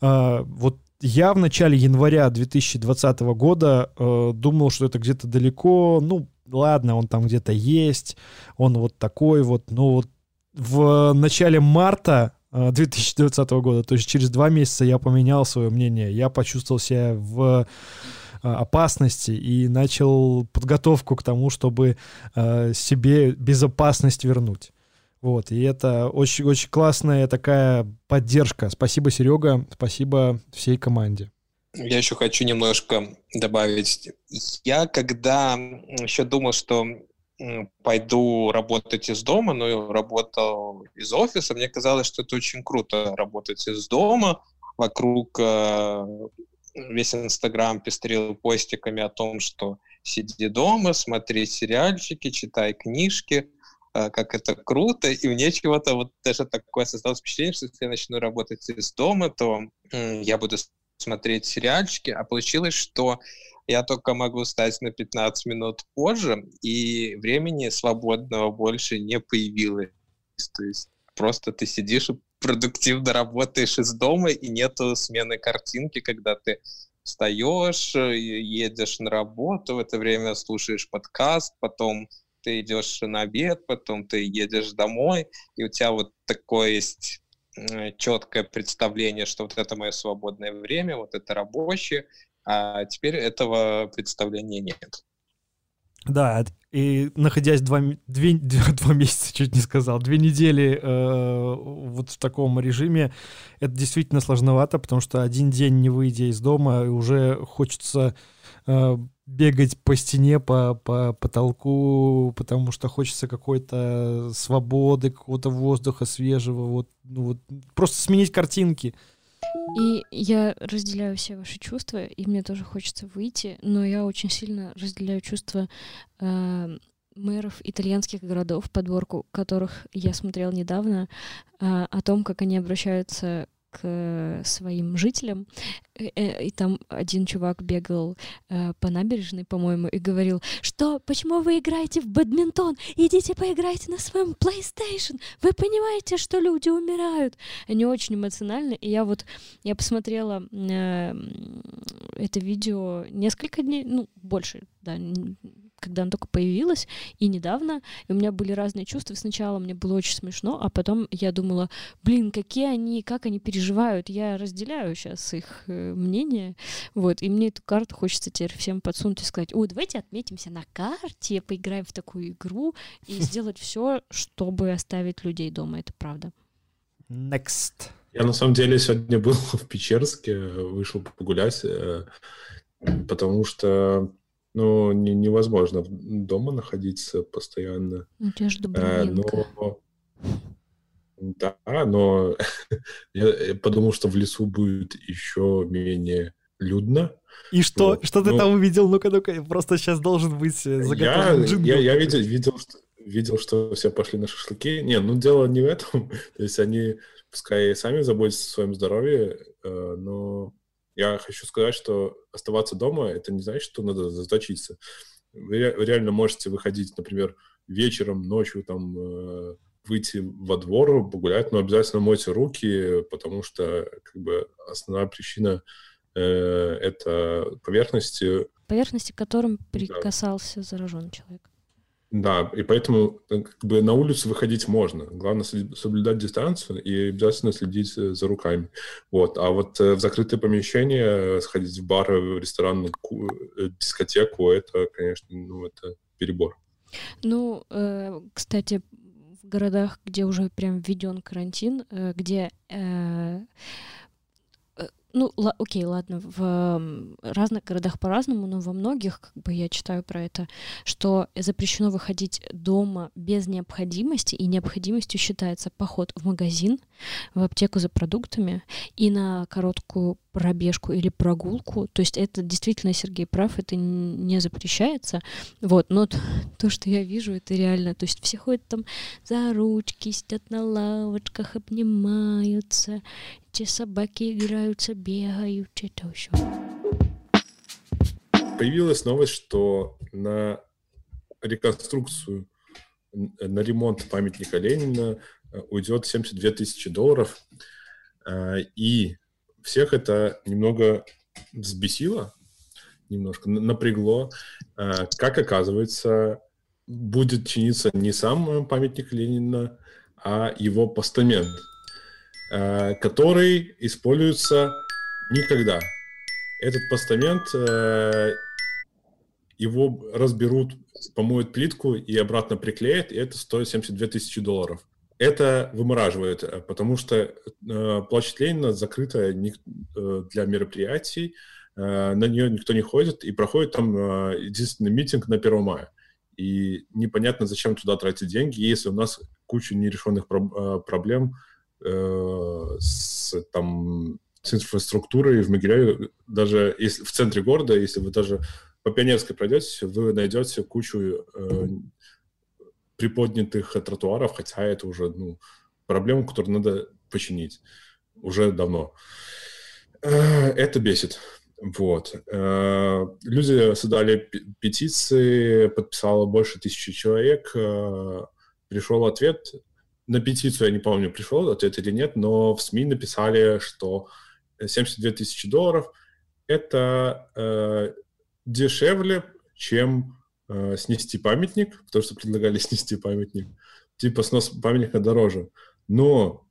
Э, вот я в начале января 2020 года э, думал, что это где-то далеко, ну, ладно, он там где-то есть, он вот такой вот, но вот в начале марта 2020 года. То есть через два месяца я поменял свое мнение. Я почувствовал себя в а, опасности и начал подготовку к тому, чтобы а, себе безопасность вернуть. Вот, и это очень-очень классная такая поддержка. Спасибо, Серега, спасибо всей команде. Я еще хочу немножко добавить. Я когда еще думал, что пойду работать из дома, но работал из офиса. Мне казалось, что это очень круто работать из дома. Вокруг э, весь Инстаграм пестрил постиками о том, что сиди дома, смотри сериальчики, читай книжки, э, как это круто. И мне чего-то вот даже такое создалось впечатление, что если я начну работать из дома, то э, я буду смотреть сериальчики. А получилось, что я только могу стать на 15 минут позже, и времени свободного больше не появилось. То есть просто ты сидишь и продуктивно работаешь из дома, и нету смены картинки, когда ты встаешь, едешь на работу, в это время слушаешь подкаст, потом ты идешь на обед, потом ты едешь домой, и у тебя вот такое есть четкое представление, что вот это мое свободное время, вот это рабочее, а теперь этого представления нет. Да, и находясь два, две, два месяца, чуть не сказал, две недели э, вот в таком режиме, это действительно сложновато, потому что один день не выйдя из дома, уже хочется э, бегать по стене, по, по потолку, потому что хочется какой-то свободы, какого-то воздуха свежего, вот, ну, вот просто сменить картинки. И я разделяю все ваши чувства, и мне тоже хочется выйти, но я очень сильно разделяю чувства э, мэров итальянских городов, подборку которых я смотрел недавно, э, о том, как они обращаются к своим жителям, э, э, и там один чувак бегал э, по набережной, по-моему, и говорил, что почему вы играете в бадминтон? Идите поиграйте на своем PlayStation. Вы понимаете, что люди умирают? Они очень эмоциональны, и я вот я посмотрела это видео несколько дней, ну больше, да, когда она только появилась, и недавно, и у меня были разные чувства. Сначала мне было очень смешно, а потом я думала, блин, какие они, как они переживают. Я разделяю сейчас их э, мнение, вот, и мне эту карту хочется теперь всем подсунуть и сказать, ой, давайте отметимся на карте, поиграем в такую игру и сделать все, чтобы оставить людей дома, это правда. Next. Я на самом деле сегодня был в Печерске, вышел погулять, э, потому что ну, не, невозможно дома находиться постоянно. У тебя же а, но, Да, но я подумал, что в лесу будет еще менее людно. И что? Вот. Что ты ну, там увидел? Ну-ка, ну-ка, просто сейчас должен быть э, заготовлен я, я, я видел, видел, что, видел, что все пошли на шашлыки. Не, ну дело не в этом. То есть они, пускай сами заботятся о своем здоровье, э, но я хочу сказать, что оставаться дома, это не значит, что надо заточиться. Вы реально можете выходить, например, вечером, ночью, там, э, выйти во двор, погулять, но обязательно мойте руки, потому что как бы основная причина э, это поверхности. Поверхности, к которым прикасался да. зараженный человек. Да, и поэтому э, как бы на улицу выходить можно. Главное соблюдать дистанцию и обязательно следить э, за руками. Вот. А вот э, в закрытое помещение сходить в бар, в ресторан, дискотеку, это, конечно, ну, это перебор. Ну, кстати, в городах, где уже прям введен карантин, где ну, л- окей, ладно, в разных городах по-разному, но во многих, как бы я читаю про это, что запрещено выходить дома без необходимости, и необходимостью считается поход в магазин, в аптеку за продуктами и на короткую пробежку или прогулку. То есть это действительно, Сергей прав, это не запрещается. Вот, но то, что я вижу, это реально. То есть все ходят там за ручки, сидят на лавочках, обнимаются, те собаки играются, бегают, это все. Появилась новость, что на реконструкцию, на ремонт памятника Ленина э, уйдет 72 тысячи долларов. Э, и всех это немного взбесило, немножко напрягло. Э, как оказывается, будет чиниться не сам памятник Ленина, а его постамент – Э, который используется никогда. Этот постамент, э, его разберут, помоют плитку и обратно приклеят, и это стоит 72 тысячи долларов. Это вымораживает, э, потому что площадь Ленина закрыта для мероприятий, на нее никто не ходит, и проходит там единственный митинг на 1 мая. И непонятно, зачем туда тратить деньги, если у нас куча нерешенных проблем Э, с, там, с инфраструктурой в Могилеве, даже если в центре города, если вы даже по Пионерской пройдете, вы найдете кучу э, приподнятых тротуаров, хотя это уже ну, проблема, которую надо починить уже давно. Э, это бесит. Вот. Э, люди создали петиции, подписало больше тысячи человек. Пришел ответ, на петицию, я не помню, пришел ответ или нет, но в СМИ написали, что 72 тысячи долларов – это э, дешевле, чем э, снести памятник, потому что предлагали снести памятник. Типа снос памятника дороже. Но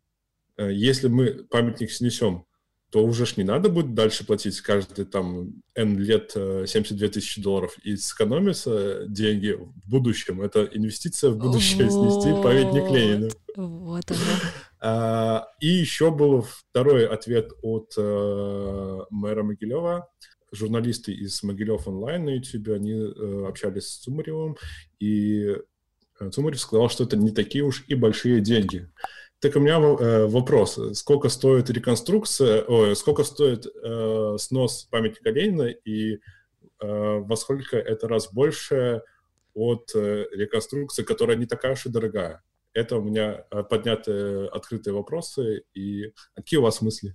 э, если мы памятник снесем, то уже ж не надо будет дальше платить каждый там N лет 72 э, тысячи долларов и сэкономятся деньги в будущем. Это инвестиция в будущее, снести памятник Ленину. Вот оно. А, и еще был второй ответ от э, мэра Могилева. Журналисты из Могилев онлайн на YouTube, они э, общались с Цумаревым, и Цумарев сказал, что это не такие уж и большие деньги. Так у меня э, вопрос. Сколько стоит реконструкция, ой, сколько стоит э, снос памятника Ленина и э, во сколько это раз больше от э, реконструкции, которая не такая уж и дорогая? Это у меня э, подняты открытые вопросы. И какие у вас мысли?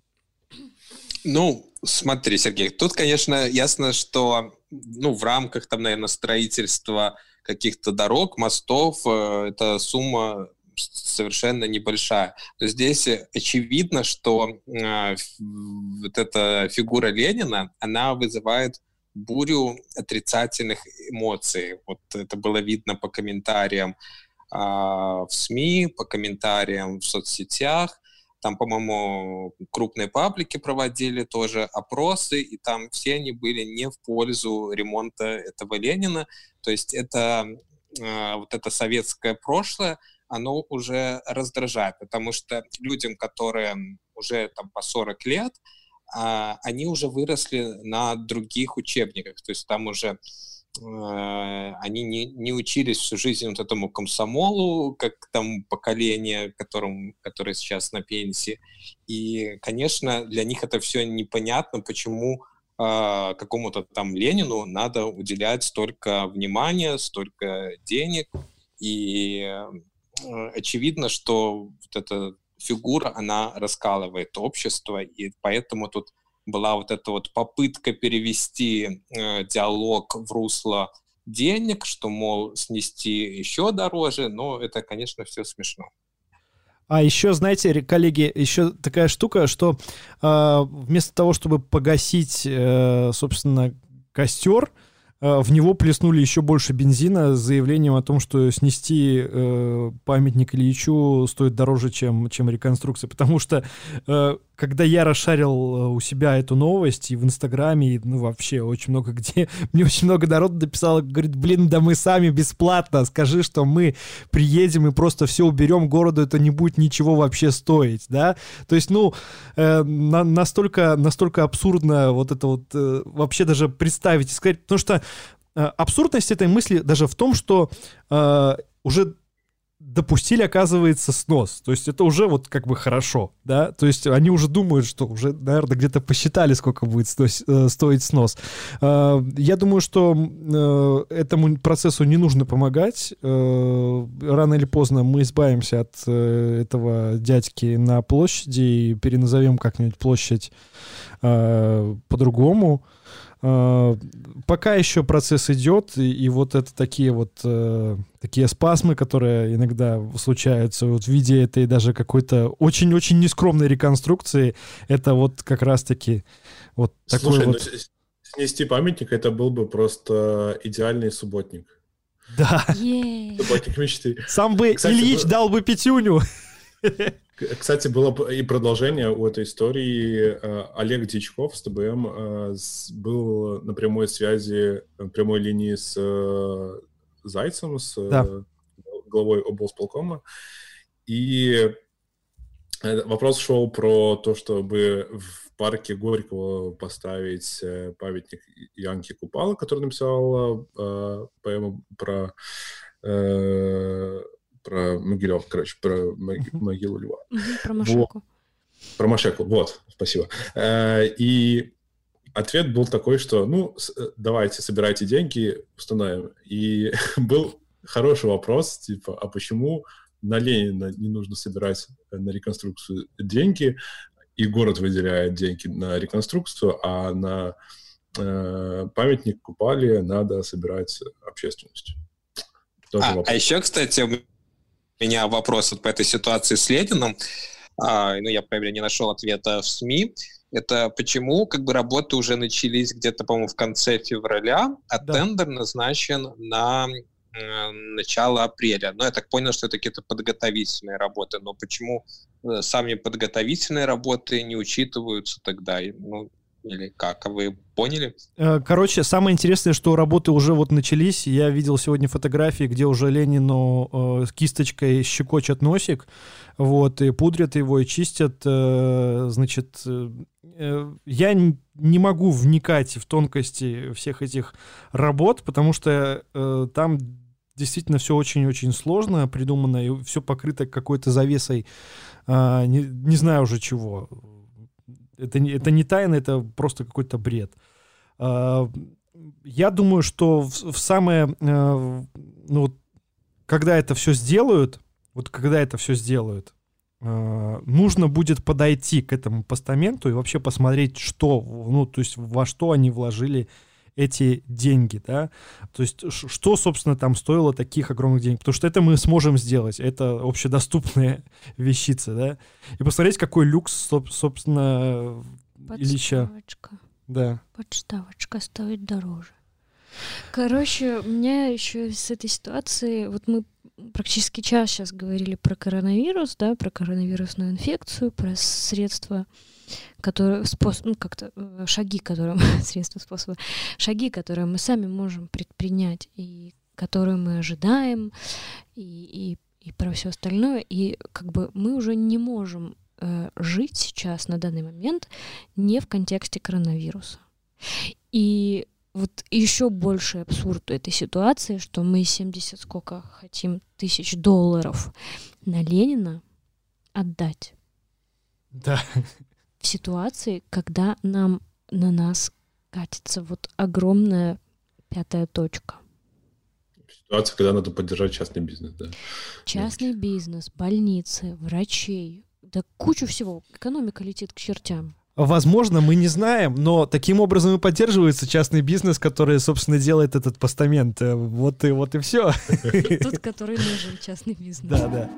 Ну, смотри, Сергей, тут, конечно, ясно, что ну, в рамках, там, наверное, строительства каких-то дорог, мостов, э, эта сумма совершенно небольшая. То здесь очевидно, что э, вот эта фигура Ленина, она вызывает бурю отрицательных эмоций. Вот это было видно по комментариям э, в СМИ, по комментариям в соцсетях. Там, по-моему, крупные паблики проводили тоже опросы, и там все они были не в пользу ремонта этого Ленина. То есть это э, вот это советское прошлое, оно уже раздражает, потому что людям, которые уже там по 40 лет, а, они уже выросли на других учебниках, то есть там уже э, они не, не учились всю жизнь вот этому комсомолу, как там поколение, которым, которое сейчас на пенсии. И, конечно, для них это все непонятно, почему э, какому-то там Ленину надо уделять столько внимания, столько денег. И Э, очевидно, что вот эта фигура, она раскалывает общество, и поэтому тут была вот эта вот попытка перевести э, диалог в русло денег, что, мол, снести еще дороже, но это, конечно, все смешно. А еще, знаете, коллеги, еще такая штука, что э, вместо того, чтобы погасить, э, собственно, костер, Э, в него плеснули еще больше бензина с заявлением о том, что снести э, памятник Ильичу стоит дороже, чем, чем реконструкция. Потому что э, когда я расшарил э, у себя эту новость и в Инстаграме, и, ну, вообще очень много где, мне очень много народу написало, говорит, блин, да мы сами бесплатно, скажи, что мы приедем и просто все уберем, городу это не будет ничего вообще стоить, да? То есть, ну, э, на, настолько, настолько абсурдно вот это вот э, вообще даже представить и сказать, потому что э, абсурдность этой мысли даже в том, что э, уже допустили, оказывается, снос. То есть это уже вот как бы хорошо, да? То есть они уже думают, что уже, наверное, где-то посчитали, сколько будет стоить, э, стоить снос. Э, я думаю, что э, этому процессу не нужно помогать. Рано или поздно мы избавимся от этого дядьки на площади и переназовем как-нибудь площадь по-другому. А, пока еще процесс идет, и, и вот это такие вот э, такие спасмы, которые иногда случаются вот в виде этой даже какой-то очень-очень нескромной реконструкции, это вот как раз-таки вот Слушай, такой ну, вот... снести памятник, это был бы просто идеальный субботник. Да. Субботник мечты. Сам бы Кстати, Ильич был... дал бы пятюню. Кстати, было и продолжение у этой истории. Э, Олег Дичков с ТБМ э, был на прямой связи, э, прямой линии с Зайцем, с да. главой облсполкома. И вопрос шел про то, чтобы в парке Горького поставить памятник Янки Купала, который написал поэму про про Могилев, короче, про могилу льва. Про Машеку. Про Машеку, вот, спасибо. Э, и ответ был такой, что, ну, э, давайте, собирайте деньги, установим. И был хороший вопрос, типа, а почему на Ленина не нужно собирать на реконструкцию деньги, и город выделяет деньги на реконструкцию, а на э, памятник Купали надо собирать общественностью. а, а еще, кстати, меня вопрос вот по этой ситуации с Лениным, а, ну, я, правильно, не нашел ответа в СМИ, это почему как бы работы уже начались где-то, по-моему, в конце февраля, а да. тендер назначен на э, начало апреля. Но я так понял, что это какие-то подготовительные работы. Но почему э, сами подготовительные работы не учитываются тогда? Ну, или как? А вы поняли? Э, короче, самое интересное, что работы уже вот начались. Я видел сегодня фотографии, где уже Ленину э, кисточкой щекочет носик, вот, и пудрят его, и чистят. Э, значит, э, я не могу вникать в тонкости всех этих работ, потому что там действительно все очень-очень сложно придумано, и все покрыто какой-то завесой, а, не, не знаю уже чего. Это не, это не тайна, это просто какой-то бред. А, я думаю, что в, в самое, а, ну, когда это все сделают, вот когда это все сделают, а, нужно будет подойти к этому постаменту и вообще посмотреть, что, ну, то есть во что они вложили эти деньги, да, то есть что, собственно, там стоило таких огромных денег, потому что это мы сможем сделать, это общедоступная вещица, да, и посмотреть, какой люкс, собственно, Ильича. Да. Подставочка стоит дороже. Короче, у меня еще с этой ситуации, вот мы практически час сейчас говорили про коронавирус, да, про коронавирусную инфекцию, про средства которые способ, ну как-то э, шаги, которые средства, способы, шаги, которые мы сами можем предпринять и которые мы ожидаем и, и, и про все остальное. И как бы мы уже не можем э, жить сейчас на данный момент не в контексте коронавируса. И вот еще больше абсурд этой ситуации, что мы 70 сколько хотим тысяч долларов на Ленина отдать. Да в ситуации, когда нам на нас катится вот огромная пятая точка. Ситуация, когда надо поддержать частный бизнес, да. Частный бизнес, больницы, врачей, да кучу всего. Экономика летит к чертям. Возможно, мы не знаем, но таким образом и поддерживается частный бизнес, который, собственно, делает этот постамент. Вот и вот и все. Тот, который нужен, частный бизнес. Да, да.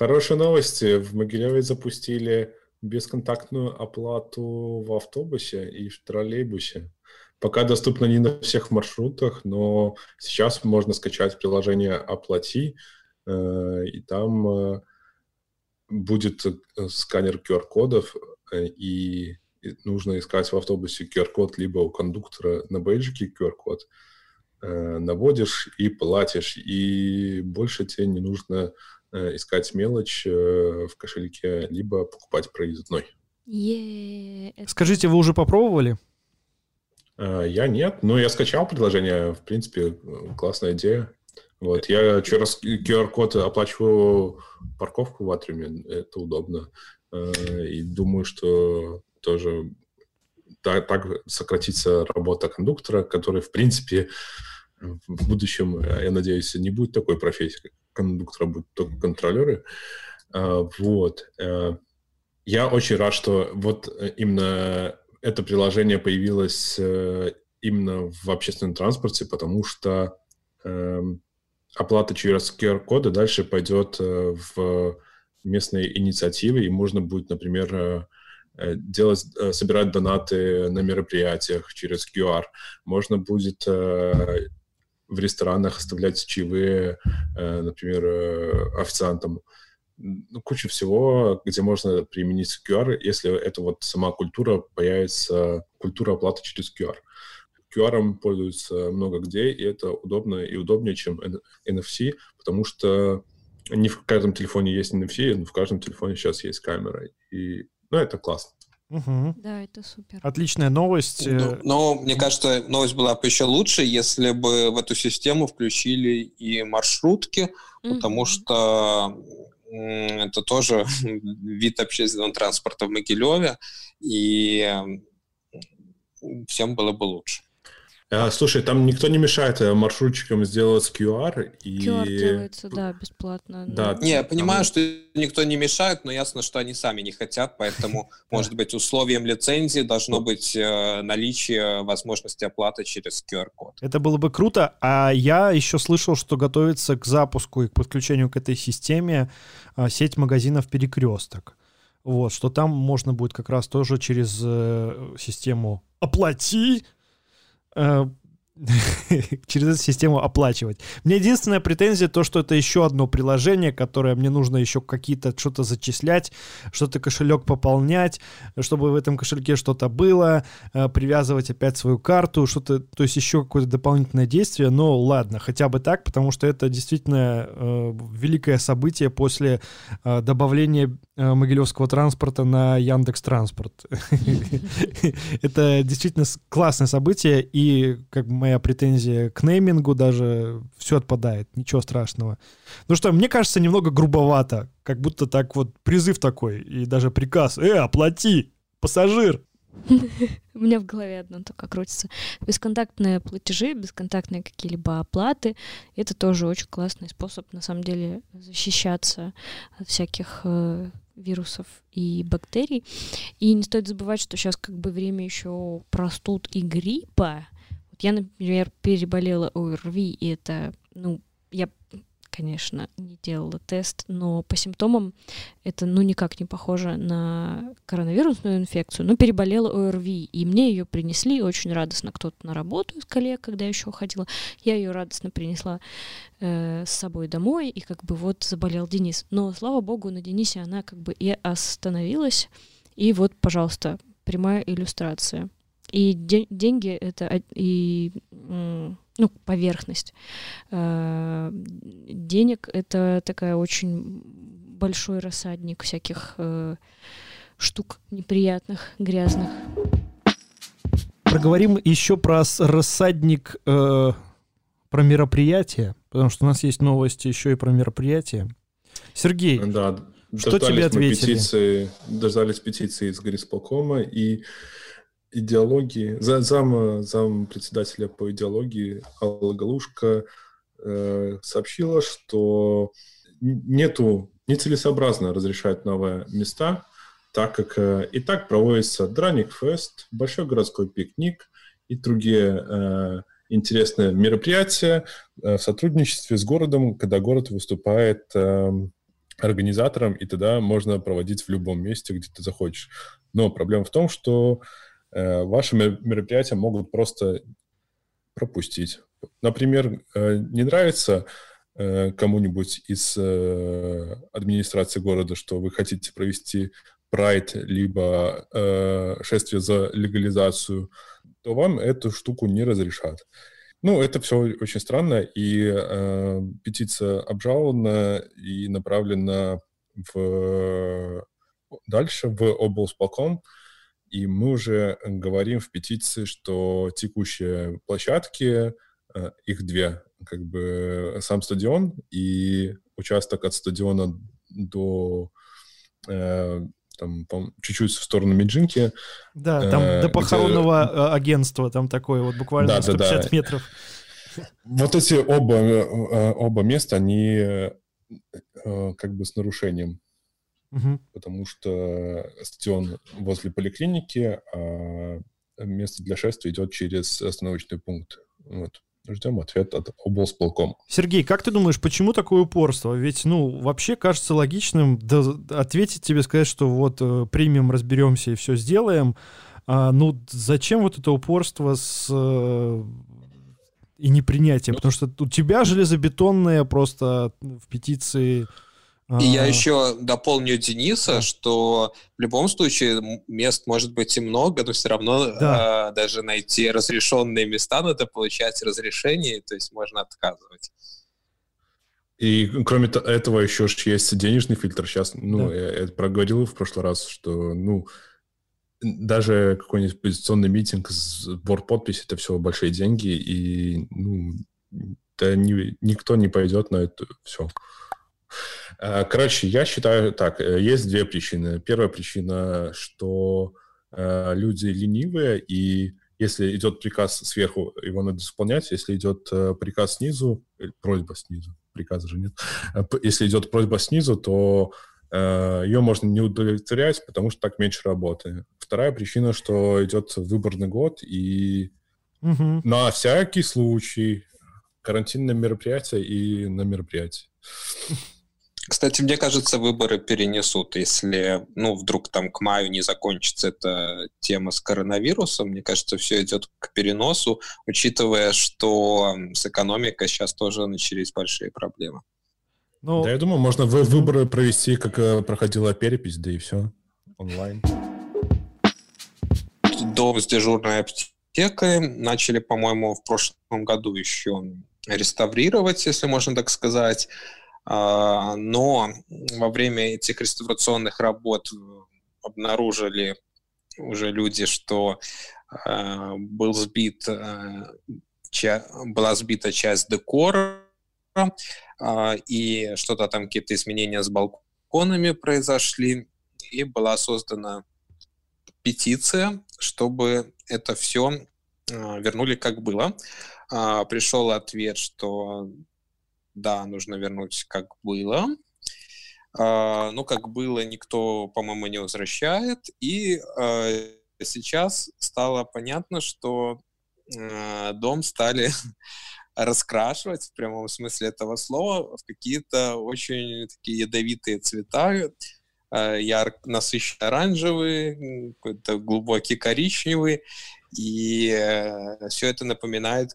Хорошие новости. В Могилеве запустили бесконтактную оплату в автобусе и в троллейбусе. Пока доступно не на всех маршрутах, но сейчас можно скачать приложение «Оплати», э, и там э, будет э, сканер QR-кодов, и нужно искать в автобусе QR-код либо у кондуктора на бейджике QR-код, наводишь и платишь, и больше тебе не нужно искать мелочь э, в кошельке, либо покупать проездной. Yeah, Скажите, вы уже попробовали? Э, я нет, но я скачал приложение. В принципе, классная идея. Вот, я через QR-код оплачиваю парковку в Атриуме, это удобно. И думаю, что тоже так, так сократится работа кондуктора, который, в принципе, в будущем, я надеюсь, не будет такой профессии, кондуктора будут только контролеры. А, вот. Э, я очень рад, что вот э, именно это приложение появилось э, именно в общественном транспорте, потому что эм, оплата через QR-коды дальше пойдет в местные инициативы, и можно будет, например, делать, собирать донаты на мероприятиях через QR. Можно будет в ресторанах оставлять чаевые, э, например, э, официантам. Ну, куча всего, где можно применить QR, если это вот сама культура появится, культура оплаты через QR. QR пользуются много где, и это удобно и удобнее, чем NFC, потому что не в каждом телефоне есть NFC, но в каждом телефоне сейчас есть камера. И, ну, это классно. Угу. Да, это супер. Отличная новость. Но, ну, но мне кажется, новость была бы еще лучше, если бы в эту систему включили и маршрутки, угу. потому что это тоже вид общественного транспорта в Могилеве, и всем было бы лучше. А, слушай, там никто не мешает э, маршрутчикам сделать QR. И... QR делается, да, бесплатно. Да. Не, я понимаю, что никто не мешает, но ясно, что они сами не хотят, поэтому, может быть, условием лицензии должно быть э, наличие возможности оплаты через QR-код. Это было бы круто. А я еще слышал, что готовится к запуску и к подключению к этой системе а, сеть магазинов «Перекресток». Вот, что там можно будет как раз тоже через э, систему «Оплати», Э, через эту систему оплачивать. Мне единственная претензия то, что это еще одно приложение, которое мне нужно еще какие-то что-то зачислять, что-то кошелек пополнять, чтобы в этом кошельке что-то было, э, привязывать опять свою карту, что-то, то есть еще какое-то дополнительное действие. Но ладно, хотя бы так, потому что это действительно э, великое событие после э, добавления э, могилевского транспорта на Яндекс Транспорт. Это действительно классное событие и как моя моя претензия к неймингу даже, все отпадает, ничего страшного. Ну что, мне кажется, немного грубовато, как будто так вот призыв такой, и даже приказ, э, оплати, пассажир. У меня в голове одно только крутится. Бесконтактные платежи, бесконтактные какие-либо оплаты — это тоже очень классный способ, на самом деле, защищаться от всяких э, вирусов и бактерий. И не стоит забывать, что сейчас как бы время еще простуд и гриппа. Я, например, переболела ОРВИ, и это, ну, я конечно, не делала тест, но по симптомам это ну никак не похоже на коронавирусную инфекцию, но переболела ОРВИ, и мне ее принесли очень радостно кто-то на работу из коллег, когда я еще уходила, я ее радостно принесла э, с собой домой, и как бы вот заболел Денис. Но, слава богу, на Денисе она как бы и остановилась, и вот, пожалуйста, прямая иллюстрация. И де- деньги это и ну, поверхность. Э, денег — это такая очень большой рассадник всяких э, штук неприятных, грязных. Проговорим еще про рассадник, э, про мероприятия, потому что у нас есть новости еще и про мероприятия. Сергей, да, что тебе ответили? Петиции, дождались петиции из горисполкома, и идеологии, зам, зам председателя по идеологии Алла Галушка э, сообщила, что нету нецелесообразно разрешать новые места, так как э, и так проводится Драник Фест, Большой городской пикник и другие э, мероприятия э, в сотрудничестве с городом, когда город выступает э, организатором, и тогда можно проводить в любом месте, где ты захочешь. Но проблема в том, что ваши мероприятия могут просто пропустить. Например, э, не нравится э, кому-нибудь из администрации города, что вы хотите провести прайд, либо шествие за легализацию, то вам эту штуку не разрешат. Ну, это все очень странно, и э, петиция обжалована и направлена в дальше в облсполком, и мы уже говорим в петиции, что текущие площадки, э, их две, как бы сам стадион и участок от стадиона до э, там, чуть-чуть в сторону Меджинки. Да, там э, до похоронного где... Э, агентства, там такое вот буквально да, 150 да, да. метров. Вот эти оба, оба места, они как бы с нарушением угу. потому что стадион возле поликлиники, а место для шествия идет через остановочный пункт. Вот. Ждем ответ от облсполком. Сергей, как ты думаешь, почему такое упорство? Ведь, ну, вообще кажется логичным да, ответить тебе, сказать, что вот э, примем, разберемся и все сделаем. А, ну, зачем вот это упорство с э, и непринятие? Потому что у тебя железобетонная просто в петиции и я еще дополню Дениса, да. что в любом случае мест может быть и много, но все равно да. э, даже найти разрешенные места надо получать разрешение, то есть можно отказывать. И кроме этого еще есть денежный фильтр. Сейчас, ну, да. я, я проговорил в прошлый раз, что, ну, даже какой-нибудь позиционный митинг, сбор подписи, это все большие деньги, и, ну, да, не, никто не пойдет на это все. Э, короче, я считаю так, э, есть две причины. Первая причина, что э, люди ленивые, и если идет приказ сверху, его надо исполнять. Если идет приказ снизу, просьба снизу, приказа же нет. Если идет просьба снизу, то ее можно не удовлетворять, потому что так меньше работы. Вторая причина, что идет выборный год, и угу. на всякий случай карантинное мероприятие и на мероприятие. Кстати, мне кажется, выборы перенесут, если, ну, вдруг там к маю не закончится эта тема с коронавирусом. Мне кажется, все идет к переносу, учитывая, что с экономикой сейчас тоже начались большие проблемы. Ну, да, я думаю, можно выборы провести, как э, проходила перепись, да и все, онлайн. Дом с дежурной аптекой начали, по-моему, в прошлом году еще реставрировать, если можно так сказать. А, но во время этих реставрационных работ обнаружили уже люди, что а, был сбит а, была сбита часть декора, и что-то там какие-то изменения с балконами произошли, и была создана петиция, чтобы это все вернули как было. Пришел ответ, что да, нужно вернуть как было. Ну, как было, никто, по-моему, не возвращает. И сейчас стало понятно, что э, дом стали раскрашивать в прямом смысле этого слова в какие-то очень такие ядовитые цвета, э, ярко насыщенно оранжевые, какой-то глубокий коричневый, и все это напоминает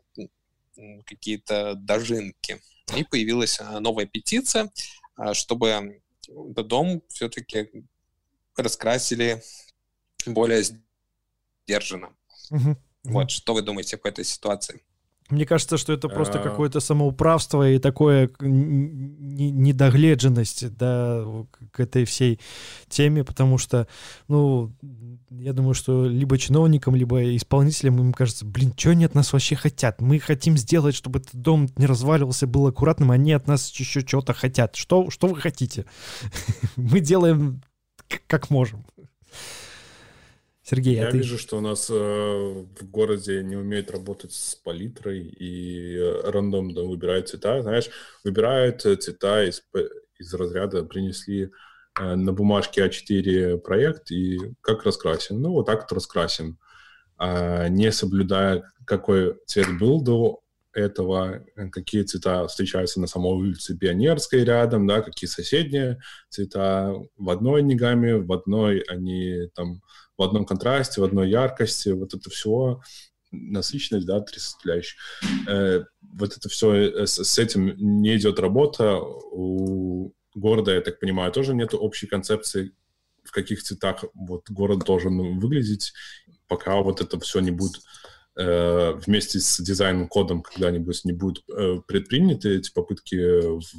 какие-то дожинки. И появилась э, новая петиция, э, чтобы дом все-таки раскрасили более сдержанно. Угу. Вот, что вы думаете по этой ситуации? Мне кажется, что это просто а... какое-то самоуправство и такое недогледженность да, к этой всей теме, потому что, ну, я думаю, что либо чиновникам, либо исполнителям им кажется, блин, что они от нас вообще хотят? Мы хотим сделать, чтобы этот дом не разваливался, был аккуратным, они от нас еще чего-то хотят. Что, что вы хотите? Мы делаем как можем. Сергей, а Я а ты... вижу, что у нас э, в городе не умеют работать с палитрой и э, рандомно выбирают цвета. Знаешь, выбирают э, цвета из, из разряда, принесли э, на бумажке А4 проект и как раскрасим. Ну, вот так вот раскрасим. А, не соблюдая, какой цвет был до этого, какие цвета встречаются на самой улице Пионерской рядом, да, какие соседние цвета в одной нигами, в одной они там в одном контрасте, в одной яркости, вот это все насыщенность, да, составляющие. Э, вот это все, э, с, с этим не идет работа. У города, я так понимаю, тоже нет общей концепции, в каких цветах вот город должен выглядеть, пока вот это все не будет э, вместе с дизайн-кодом когда-нибудь не будут э, предприняты эти попытки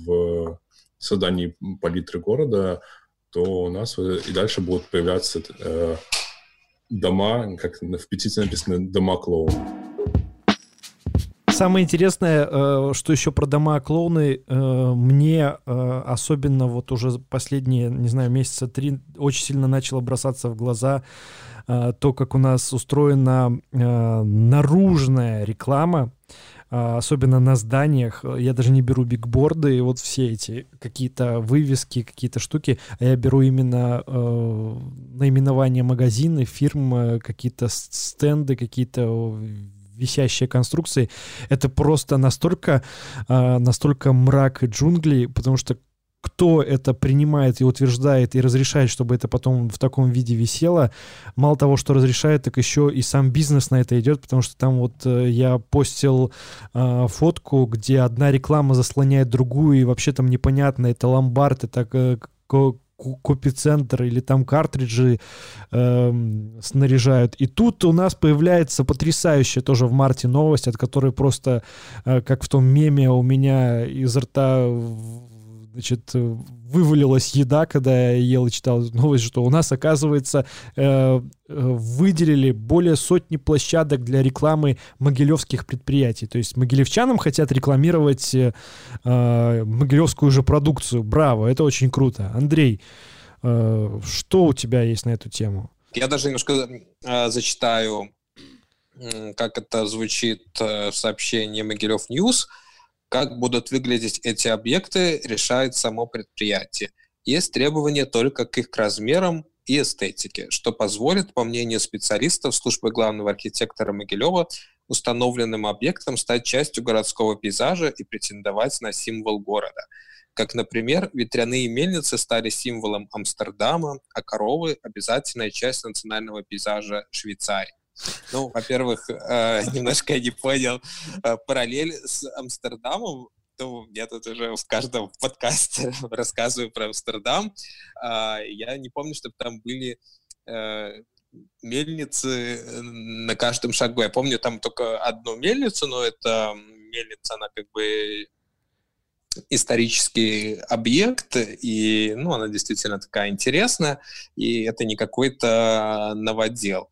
в создании палитры города, то у нас и дальше будут появляться э, дома, как в петиции написано, дома клоун. Самое интересное, э, что еще про дома клоуны, э, мне э, особенно вот уже последние, не знаю, месяца три очень сильно начало бросаться в глаза то, как у нас устроена наружная реклама особенно на зданиях. Я даже не беру бигборды и вот все эти какие-то вывески, какие-то штуки, а я беру именно э, наименование магазины, фирм, какие-то стенды, какие-то висящие конструкции. Это просто настолько, э, настолько мрак и джунгли, потому что кто это принимает и утверждает и разрешает, чтобы это потом в таком виде висело, мало того, что разрешает, так еще и сам бизнес на это идет, потому что там вот э, я постил э, фотку, где одна реклама заслоняет другую, и вообще там непонятно, это ломбард, это э, копицентр или там картриджи э, снаряжают. И тут у нас появляется потрясающая тоже в марте новость, от которой просто, э, как в том меме у меня из рта значит, вывалилась еда, когда я ел и читал новость, что у нас, оказывается, э, э, выделили более сотни площадок для рекламы могилевских предприятий. То есть могилевчанам хотят рекламировать э, э могилевскую же продукцию. Браво, это очень круто. Андрей, э, что у тебя есть на эту тему? Я даже немножко э, зачитаю, как это звучит э, в сообщении Могилев News. Как будут выглядеть эти объекты, решает само предприятие. Есть требования только к их размерам и эстетике, что позволит, по мнению специалистов службы главного архитектора Могилева, установленным объектом стать частью городского пейзажа и претендовать на символ города. Как, например, ветряные мельницы стали символом Амстердама, а коровы – обязательная часть национального пейзажа Швейцарии. Ну, во-первых, э, немножко я не понял э, параллель с Амстердамом. Ну, я тут уже в каждом подкасте рассказываю про Амстердам. А, я не помню, чтобы там были э, мельницы на каждом шагу. Я помню там только одну мельницу, но это мельница, она как бы исторический объект, и ну, она действительно такая интересная, и это не какой-то новодел.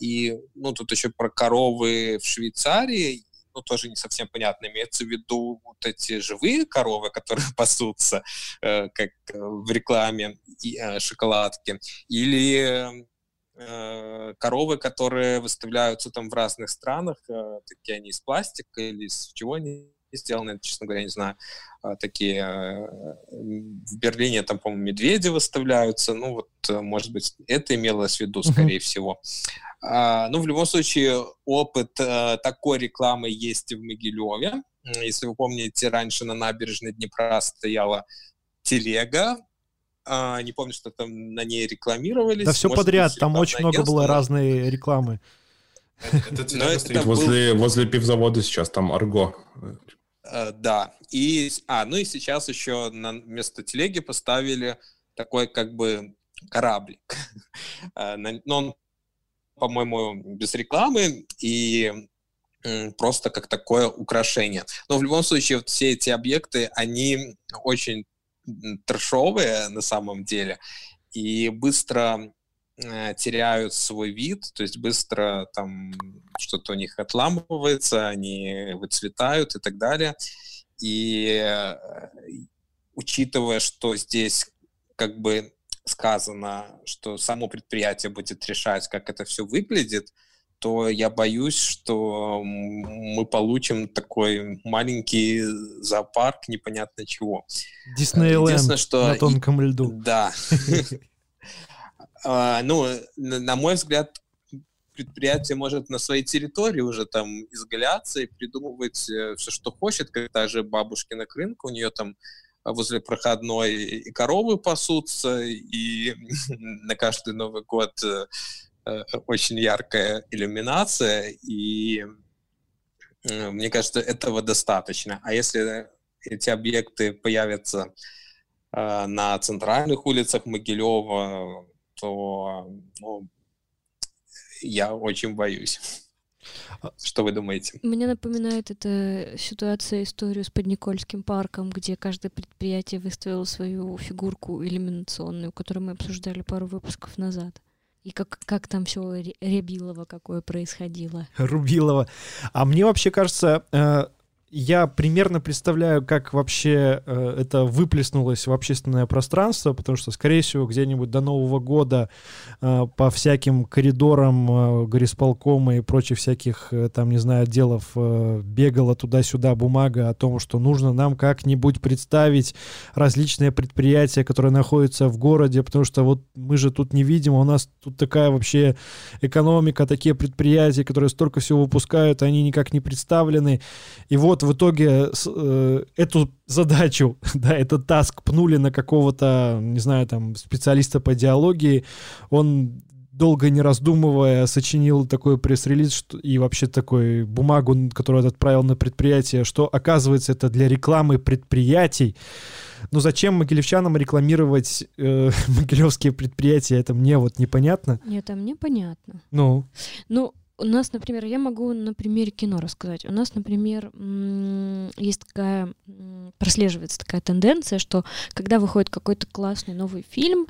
И, ну, тут еще про коровы в Швейцарии. ну, тоже не совсем понятно. Имеется в виду вот эти живые коровы, которые пасутся, э, как в рекламе и, э, шоколадки, или э, коровы, которые выставляются там в разных странах, э, такие они из пластика или из чего они сделаны, честно говоря, не знаю. А, такие э, в Берлине там, по-моему, медведи выставляются. Ну вот, э, может быть, это имелось в виду, скорее uh-huh. всего. А, ну, в любом случае, опыт а, такой рекламы есть и в Могилеве. Если вы помните, раньше на набережной Днепра стояла телега, а, не помню, что там на ней рекламировались. Да все Может подряд, быть, там очень много было разной рекламы. Это телега стоит возле, возле пивзавода сейчас, там Арго. Uh, да. И, а, ну и сейчас еще на место телеги поставили такой как бы кораблик. uh, но он по-моему, без рекламы и просто как такое украшение. Но в любом случае вот все эти объекты, они очень трешовые на самом деле и быстро э, теряют свой вид, то есть быстро там что-то у них отламывается, они выцветают и так далее. И э, учитывая, что здесь как бы сказано, что само предприятие будет решать, как это все выглядит, то я боюсь, что мы получим такой маленький зоопарк непонятно чего. Диснейленд что... на тонком льду. Да. А, ну, на мой взгляд, предприятие может на своей территории уже там изгаляться и придумывать э, все, что хочет, как та же бабушкина крынка, у нее там возле проходной и коровы пасутся, и на каждый Новый год э, э, очень яркая иллюминация, и мне кажется, этого достаточно. А если эти объекты появятся на центральных улицах Могилева, то ну, я очень боюсь. А Что вы думаете? Мне напоминает эта ситуация историю с Подникольским парком, где каждое предприятие выставило свою фигурку иллюминационную, которую мы обсуждали пару выпусков назад. И как, как там все Рябилово какое происходило. Рубилово. А мне вообще кажется, э, я примерно представляю, как вообще э, это выплеснулось в общественное пространство, потому что, скорее всего, где-нибудь до Нового года э, по всяким коридорам э, горисполкома и прочих всяких, э, там, не знаю, отделов э, бегала туда-сюда бумага о том, что нужно нам как-нибудь представить различные предприятия, которые находятся в городе, потому что вот мы же тут не видим, а у нас тут такая вообще экономика, такие предприятия, которые столько всего выпускают, они никак не представлены. И вот в итоге э, эту задачу, да, этот таск пнули на какого-то, не знаю, там, специалиста по диалогии, он долго не раздумывая, сочинил такой пресс-релиз и вообще такой бумагу, которую отправил на предприятие, что, оказывается, это для рекламы предприятий. Но зачем могилевчанам рекламировать э, могилевские предприятия, это мне вот непонятно. Нет, а мне понятно. Ну? Ну, у нас, например, я могу на примере кино рассказать. У нас, например, есть такая, прослеживается такая тенденция, что когда выходит какой-то классный новый фильм,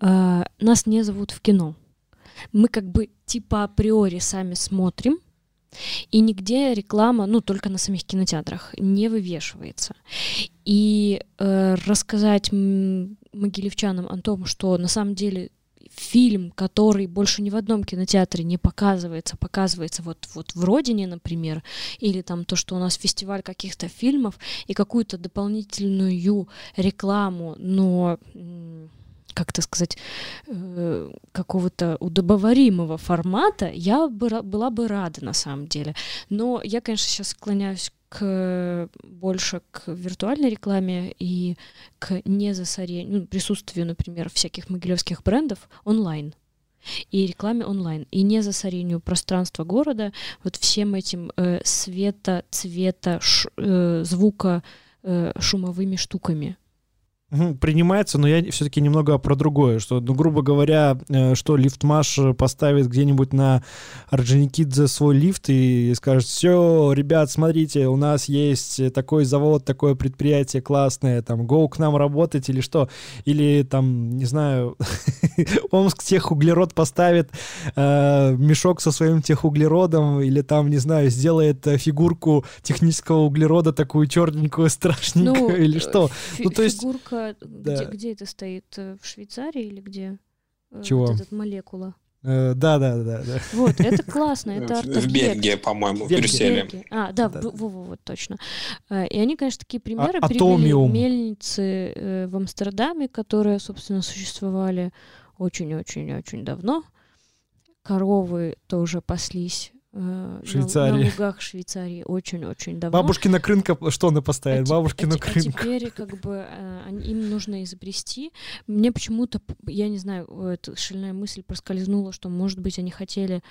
э, нас не зовут в кино. Мы как бы типа априори сами смотрим, и нигде реклама, ну, только на самих кинотеатрах, не вывешивается. И э, рассказать могилевчанам о том, что на самом деле фильм, который больше ни в одном кинотеатре не показывается, показывается вот, вот в «Родине», например, или там то, что у нас фестиваль каких-то фильмов и какую-то дополнительную рекламу, но как это сказать, э, какого-то удобоваримого формата, я бы, была бы рада на самом деле. Но я, конечно, сейчас склоняюсь к больше к виртуальной рекламе и к незасорению, ну, присутствию, например, всяких могилевских брендов онлайн и рекламе онлайн, и не засорению пространства города вот всем этим э, света, цвета, ш, э, звука, э, шумовыми штуками. Принимается, но я все-таки немного про другое, что, ну, грубо говоря, э, что лифтмаш поставит где-нибудь на Орджоникидзе свой лифт и скажет, все, ребят, смотрите, у нас есть такой завод, такое предприятие классное, там, go к нам работать или что, или там, не знаю, Омск техуглерод поставит э, мешок со своим техуглеродом или там, не знаю, сделает фигурку технического углерода такую черненькую, страшненькую ну, или что. ну, то есть... Фигурка да. где, где это стоит? Э, в Швейцарии или где? Э, Чего? Вот этот молекула. Э, да, да, да, да. Вот, это классно, это арт-объект. В Бельгии, по-моему, в Брюсселе. А, да, да. Вот, точно. И они, конечно, такие примеры а, привели мельницы в Амстердаме, которые, собственно, существовали очень-очень-очень давно. Коровы тоже паслись Э, Швейцарии. На, на лугах Швейцарии очень-очень давно. Бабушкина крынка, что она поставит? А Бабушкина а, крынка. А теперь как бы э, им нужно изобрести. Мне почему-то, я не знаю, эта шальная мысль проскользнула, что, может быть, они хотели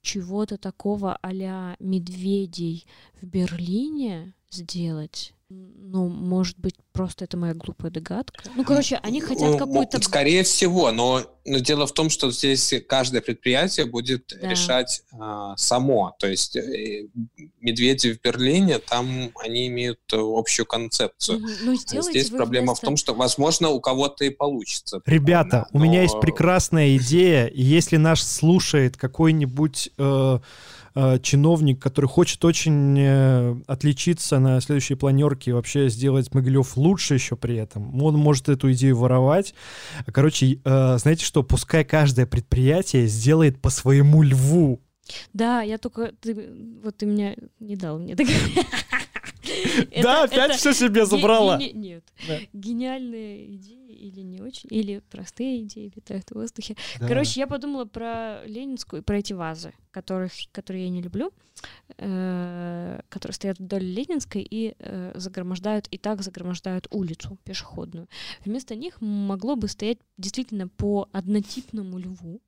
чего-то такого а медведей в Берлине сделать ну, может быть, просто это моя глупая догадка. Ну, короче, они хотят какую-то... Скорее всего, но, но дело в том, что здесь каждое предприятие будет да. решать а, само. То есть э, медведи в Берлине, там они имеют общую концепцию. Ну, здесь проблема вместо... в том, что, возможно, у кого-то и получится. Ребята, но... у меня есть прекрасная идея. Если наш слушает какой-нибудь... Э, э, чиновник, который хочет очень э, отличиться на следующей планерке и вообще сделать Могилев лучше еще при этом. Он может эту идею воровать. Короче, э, знаете что, пускай каждое предприятие сделает по своему льву. Да, я только... Ты, вот ты меня не дал мне Да, опять все себе забрала. Нет, гениальные идеи или не очень, или простые идеи витают в воздухе. Короче, я подумала про ленинскую, про эти вазы, которых, которые я не люблю, э, которые стоят вдоль Ленинской и э, загромождают, и так загромождают улицу пешеходную. Вместо них могло бы стоять действительно по однотипному льву,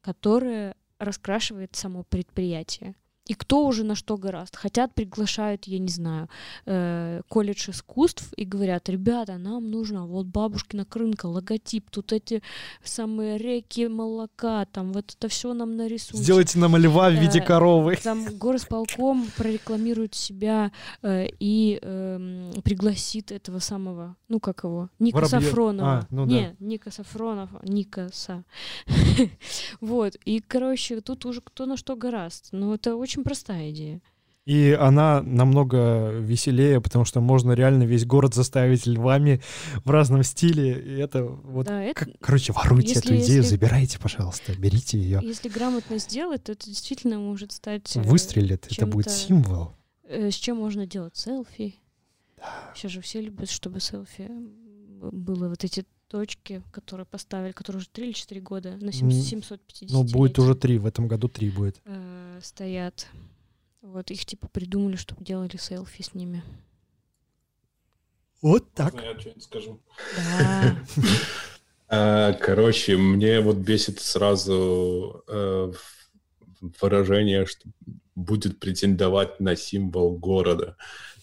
которое раскрашивает само предприятие. И кто уже на что гораст. Хотят, приглашают, я не знаю, э, колледж искусств и говорят, ребята, нам нужно вот бабушкина крынка, логотип, тут эти самые реки молока, там вот это все нам нарисуют. Сделайте нам льва в виде э, коровы. Там горосполком прорекламирует себя э, и э, пригласит этого самого, ну как его, Ника Воробьев. Сафронова. А, ну не, да. Ника Сафронова, Ника Са. вот, и, короче, тут уже кто на что гораст. Но это очень очень простая идея. И она намного веселее, потому что можно реально весь город заставить львами в разном стиле. И это вот... Да, это... Короче, воруйте если, эту идею, если... забирайте, пожалуйста, берите ее. Если грамотно сделать, то это действительно может стать... Э, Выстрелит, это будет символ. Э, с чем можно делать селфи. Да. Сейчас же все любят, чтобы селфи было вот эти точки, которые поставили, которые уже 3 или 4 года, на 750 Ну, будет уже 3, в этом году 3 будет. Э, стоят. Вот их типа придумали, чтобы делали селфи с ними. Вот так. Можно я что-нибудь скажу? Да. А, короче, мне вот бесит сразу э, выражение, что будет претендовать на символ города.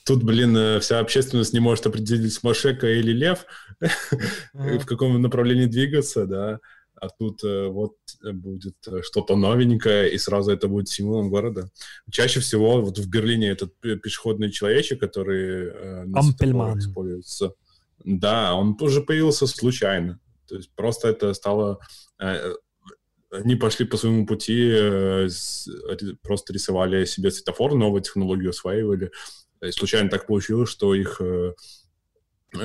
Тут, блин, э, вся общественность не может определить, Машека или Лев, в каком направлении двигаться, да. А тут э, вот будет что-то новенькое, и сразу это будет символом города. Чаще всего вот в Берлине этот пешеходный человечек, который э, на используется, да, он уже появился случайно. То есть просто это стало... Они пошли по своему пути, просто рисовали себе светофор, новую технологию осваивали, и случайно так получилось, что их э,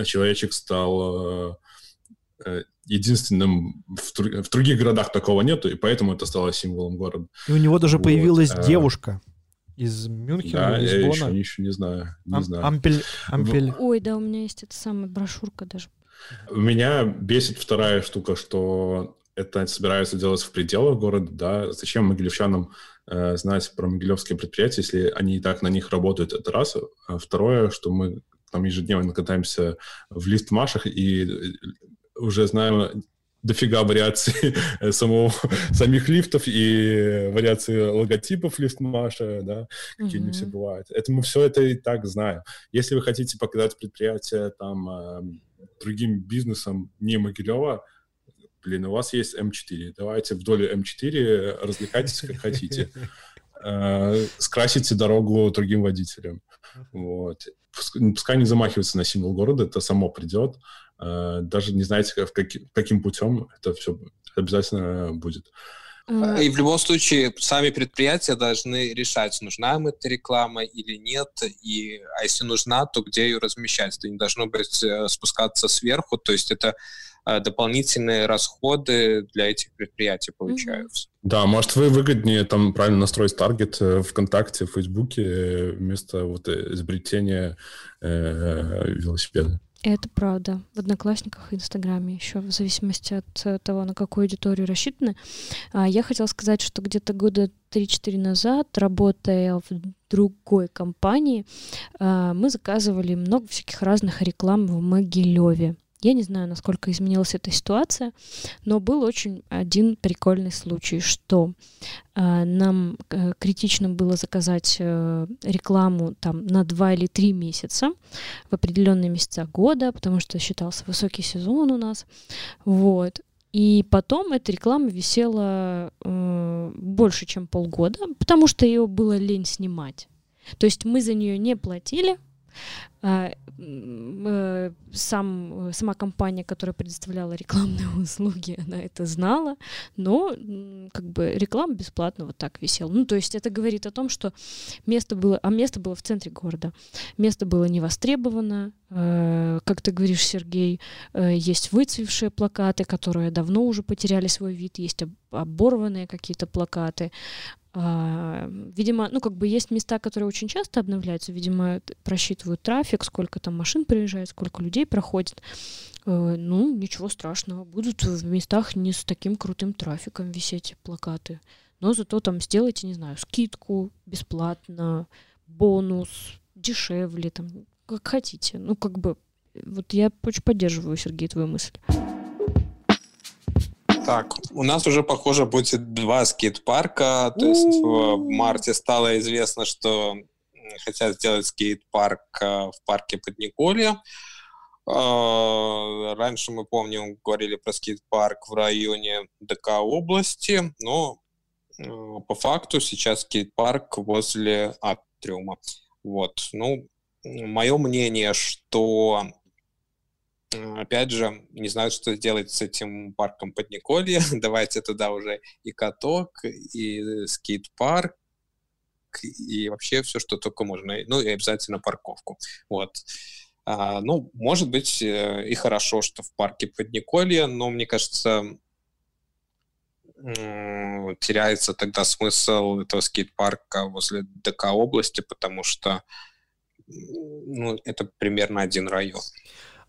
человечек стал э, э, единственным в, в других городах такого нету, и поэтому это стало символом города. И у него даже вот. появилась а, девушка из Мюнхена, да, Лисбона. я еще, еще не знаю. Не Ам, знаю. Ампель, ампель. Ой, да, у меня есть эта самая брошюрка даже. Меня бесит вторая штука, что это собираются делать в пределах города, да, зачем могилевчанам э, знать про могилевские предприятия, если они и так на них работают, это раз. А второе, что мы там ежедневно катаемся в лифтмашах и э, уже знаем дофига вариаций самого, самих лифтов и вариации логотипов лифтмаша, да, какие mm-hmm. они все бывают. Это мы все это и так знаем. Если вы хотите покидать предприятие там э, другим бизнесам не Могилева, блин, у вас есть М4, давайте вдоль М4 развлекайтесь как хотите. Э, скрасите дорогу другим водителям. Вот. Пускай не замахивается на символ города, это само придет. Э, даже не знаете, каким путем это все обязательно будет. А, и в любом случае сами предприятия должны решать, нужна им эта реклама или нет, и, а если нужна, то где ее размещать. Это не должно быть э, спускаться сверху, то есть это дополнительные расходы для этих предприятий получаются. Да, может, вы выгоднее там правильно настроить таргет э, ВКонтакте, в Фейсбуке вместо вот изобретения э, велосипеда. Это правда. В Одноклассниках и Инстаграме еще, в зависимости от э, того, на какую аудиторию рассчитаны. А, я хотела сказать, что где-то года 3-4 назад, работая в другой компании, а, мы заказывали много всяких разных реклам в Могилеве. Я не знаю, насколько изменилась эта ситуация, но был очень один прикольный случай, что э, нам э, критично было заказать э, рекламу там на два или три месяца в определенные месяца года, потому что считался высокий сезон у нас, вот. И потом эта реклама висела э, больше, чем полгода, потому что ее было лень снимать. То есть мы за нее не платили, сам, сама компания, которая предоставляла рекламные услуги, она это знала, но как бы реклама бесплатно вот так висела. Ну, то есть это говорит о том, что место было, а место было в центре города. Место было не востребовано. Э, как ты говоришь, Сергей, э, есть выцвевшие плакаты, которые давно уже потеряли свой вид, есть оборванные какие-то плакаты. А, видимо, ну, как бы есть места, которые очень часто обновляются, видимо, просчитывают трафик, сколько там машин приезжает, сколько людей проходит. Э, ну, ничего страшного, будут в местах не с таким крутым трафиком висеть плакаты. Но зато там сделайте, не знаю, скидку бесплатно, бонус, дешевле, там, как хотите. Ну, как бы, вот я очень поддерживаю, Сергей, твою мысль. Так, у нас уже, похоже, будет два скейт-парка. То есть в марте стало известно, что хотят сделать скейт-парк э, в парке Подниколье. Э, раньше, мы помним, говорили про скейт-парк в районе ДК области, но э, по факту сейчас скейт-парк возле Атриума. Вот. Ну, мое мнение, что опять же, не знаю, что сделать с этим парком Подниколье. Давайте туда уже и каток, и скейт-парк, и вообще все, что только можно. Ну и обязательно парковку. Вот. А, ну, может быть, э, и хорошо, что в парке Подниколье, но мне кажется, теряется тогда смысл этого скейт-парка возле ДК области, потому что ну, это примерно один район.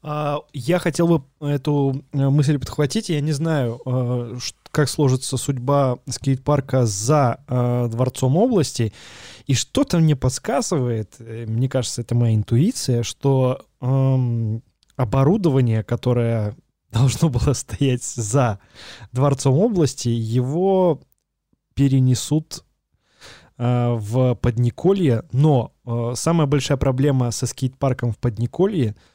А, я хотел бы эту э, мысль подхватить. Я не знаю, э, как сложится судьба скейт-парка за э, Дворцом области. И что-то мне подсказывает, мне кажется, это моя интуиция, что эм, оборудование, которое должно было стоять за Дворцом области, его перенесут в Подниколье. Но самая большая проблема со скейт-парком в Подниколье —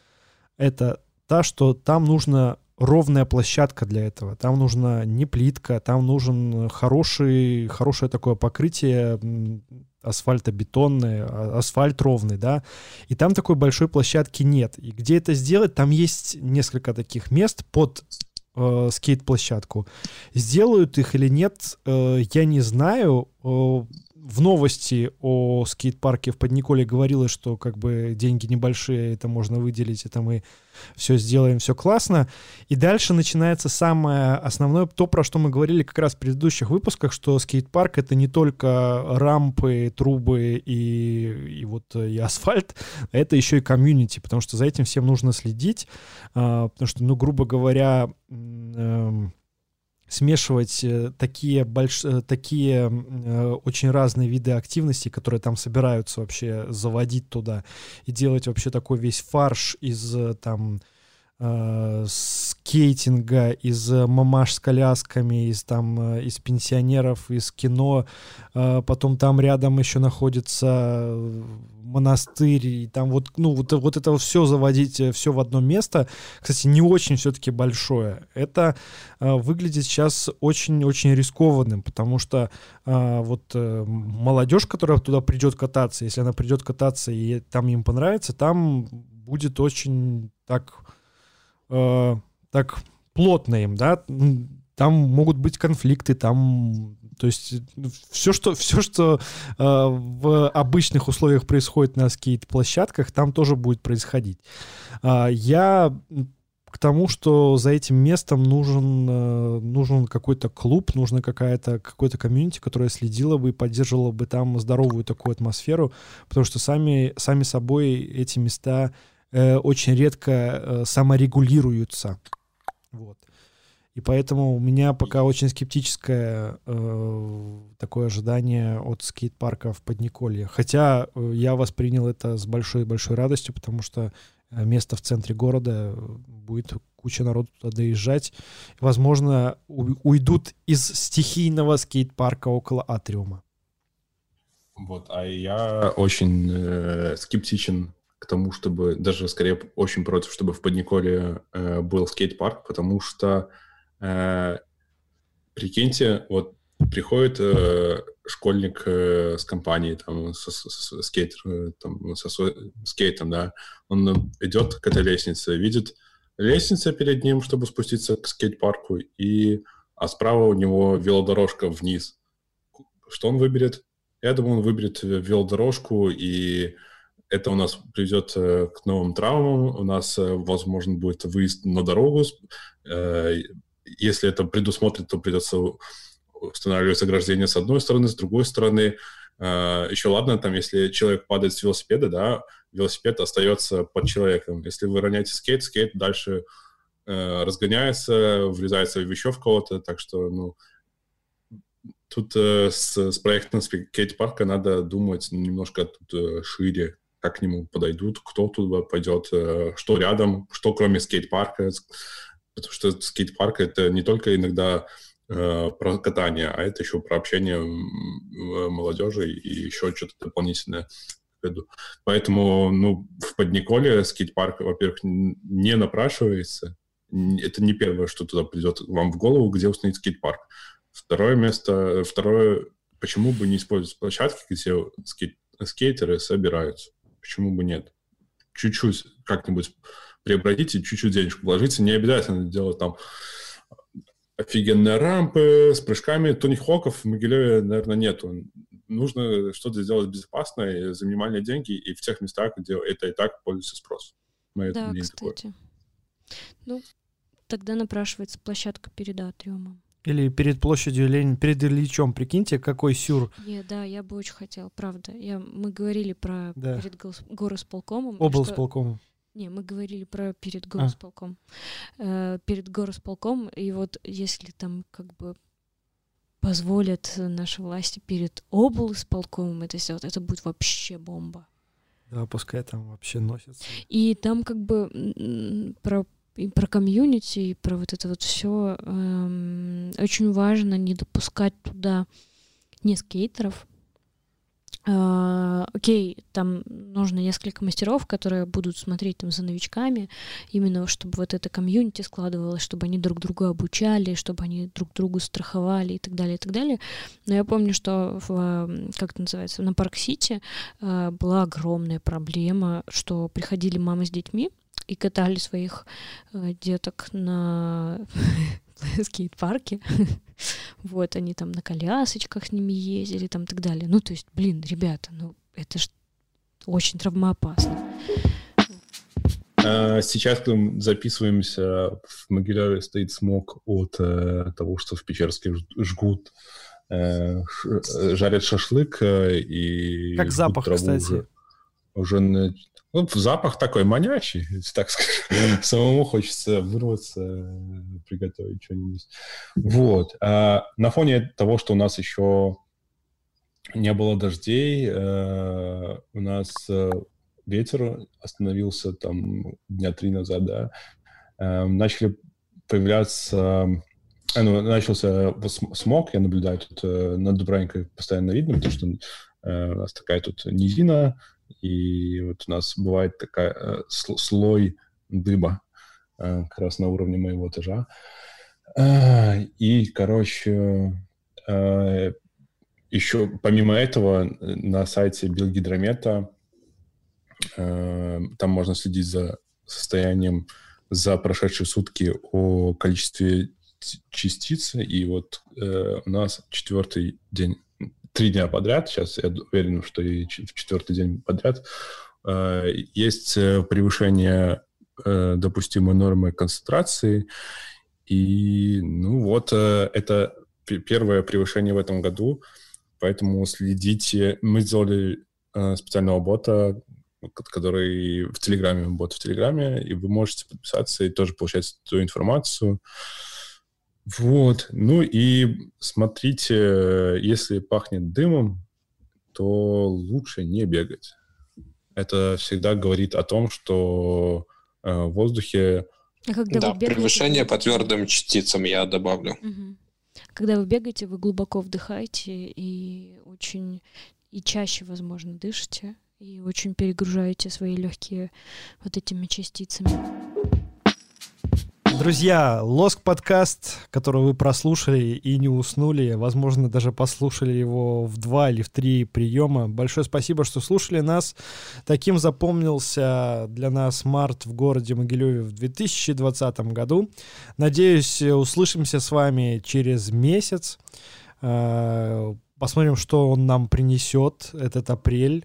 это та, что там нужна ровная площадка для этого. Там нужна не плитка, там нужен хороший, хорошее такое покрытие асфальтобетонное, а, асфальт ровный, да, и там такой большой площадки нет. И где это сделать, там есть несколько таких мест под э, скейт-площадку. Сделают их или нет, э, я не знаю. Э, в новости о скейт-парке в Подниколе говорилось, что как бы деньги небольшие, это можно выделить, это мы все сделаем, все классно. И дальше начинается самое основное, то, про что мы говорили как раз в предыдущих выпусках, что скейт-парк это не только рампы, трубы и, и вот и асфальт, это еще и комьюнити, потому что за этим всем нужно следить, а, потому что, ну, грубо говоря, эм, смешивать э, такие, больш... Э, такие э, очень разные виды активностей, которые там собираются вообще заводить туда, и делать вообще такой весь фарш из там э, скейтинга, из мамаш с колясками, из там из пенсионеров, из кино. Потом там рядом еще находится монастырь, и там вот, ну, вот, вот это все заводить все в одно место, кстати, не очень все-таки большое. Это э, выглядит сейчас очень-очень рискованным, потому что э, вот э, молодежь, которая туда придет кататься, если она придет кататься и там им понравится, там будет очень так, э, так плотно им, да, там могут быть конфликты, там то есть все, что, все, что э, в обычных условиях происходит на скейт-площадках, там тоже будет происходить. Э, я к тому, что за этим местом нужен, э, нужен какой-то клуб, нужно какая-то, какой-то комьюнити, которая следила бы и поддерживала бы там здоровую такую атмосферу, потому что сами, сами собой эти места э, очень редко э, саморегулируются. Вот. И поэтому у меня пока очень скептическое э, такое ожидание от скейт-парка в Подниколье. Хотя э, я воспринял это с большой-большой радостью, потому что э, место в центре города э, будет куча народу туда доезжать. Возможно, уйдут из стихийного скейт-парка около Атриума. Вот, а я очень э, скептичен к тому, чтобы, даже скорее очень против, чтобы в Подниколе э, был скейт-парк, потому что Э, прикиньте, вот приходит э, школьник э, с компанией, там, со, со, со, скейтер, э, там, со скейтом, да, он идет к этой лестнице, видит лестница перед ним, чтобы спуститься к скейт-парку, и, а справа у него велодорожка вниз. Что он выберет? Я думаю, он выберет велодорожку, и это у нас приведет э, к новым травмам. У нас, э, возможно, будет выезд на дорогу, если это предусмотрено, то придется устанавливать ограждение с одной стороны, с другой стороны. Еще ладно, там, если человек падает с велосипеда, да, велосипед остается под человеком. Если вы роняете скейт, скейт дальше э, разгоняется, врезается еще в кого-то, так что, ну, тут э, с, с проектом скейт-парка надо думать немножко тут э, шире, как к нему подойдут, кто туда пойдет, э, что рядом, что кроме скейт-парка, потому что скейт-парк — это не только иногда э, про катание, а это еще про общение молодежи и еще что-то дополнительное. Поэтому ну, в Подниколе скейт-парк, во-первых, не напрашивается. Это не первое, что туда придет вам в голову, где установить скейт-парк. Второе место, второе, почему бы не использовать площадки, где скейт, скейтеры собираются? Почему бы нет? Чуть-чуть как-нибудь преобразить чуть-чуть денежку вложиться. Не обязательно делать там офигенные рампы с прыжками. Тони Хоков в Могилеве, наверное, нету. Нужно что-то сделать безопасное за минимальные деньги и в тех местах, где это и так пользуется спрос. Мое да, кстати. Такое. Ну, тогда напрашивается площадка перед атриумом. Или перед площадью Ленина, перед Ильичом, прикиньте, какой сюр. Не, да, я бы очень хотела, правда. Я, мы говорили про да. перед горосполкомом. Облсполкомом. Не, мы говорили про перед а. горосполком. А. Э, перед горосполком, и вот если там как бы позволят наши власти перед облсполкомом это сделать, это будет вообще бомба. Да, пускай там вообще носится. И там как бы про и про комьюнити, и про вот это вот все эм, очень важно не допускать туда не скейтеров, Uh, окей, там нужно несколько мастеров, которые будут смотреть там за новичками, именно чтобы вот это комьюнити складывалось, чтобы они друг друга обучали, чтобы они друг другу страховали и так далее, и так далее. Но я помню, что в, как это называется, на Парк-Сити uh, была огромная проблема, что приходили мамы с детьми, и катали своих uh, деток на скейт-парке. вот, они там на колясочках с ними ездили, там и так далее. Ну, то есть, блин, ребята, ну, это ж очень травмоопасно. А, сейчас мы записываемся, в Могилеве стоит смог от э, того, что в Печерске жгут, э, жарят шашлык э, и... Как запах, кстати. Уже, уже ну, запах такой манящий, так скажем. Самому хочется вырваться, приготовить что-нибудь. Вот. А на фоне того, что у нас еще не было дождей, э, у нас э, ветер остановился там дня три назад, да, начали появляться ну, начался смог, я наблюдаю тут над Дубравникой постоянно видно, потому что у нас такая тут низина, и вот у нас бывает такая слой дыба как раз на уровне моего этажа. И, короче, еще помимо этого на сайте Билгидромета там можно следить за состоянием за прошедшие сутки о количестве частиц. И вот э, у нас четвертый день, три дня подряд, сейчас я уверен, что и в четвертый день подряд, э, есть э, превышение э, допустимой нормы концентрации. И, ну вот, это первое превышение в этом году, поэтому следите. Мы сделали специального бота, который в Телеграме, бот в Телеграме, и вы можете подписаться и тоже получать эту информацию. Вот. Ну и смотрите, если пахнет дымом, то лучше не бегать. Это всегда говорит о том, что э, в воздухе... А когда да, бегаете, превышение по твердым частицам я добавлю. Угу. Когда вы бегаете, вы глубоко вдыхаете и очень и чаще, возможно, дышите и очень перегружаете свои легкие вот этими частицами. Друзья, Лоск подкаст, который вы прослушали и не уснули, возможно, даже послушали его в два или в три приема. Большое спасибо, что слушали нас. Таким запомнился для нас март в городе Могилеве в 2020 году. Надеюсь, услышимся с вами через месяц. Э, посмотрим, что он нам принесет этот апрель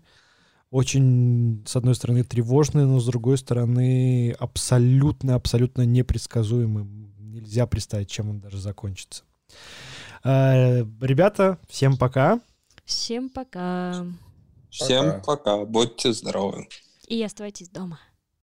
очень, с одной стороны, тревожный, но с другой стороны, абсолютно-абсолютно непредсказуемый. Нельзя представить, чем он даже закончится. Э, ребята, всем пока. Всем пока. Всем пока. пока. Будьте здоровы. И оставайтесь дома.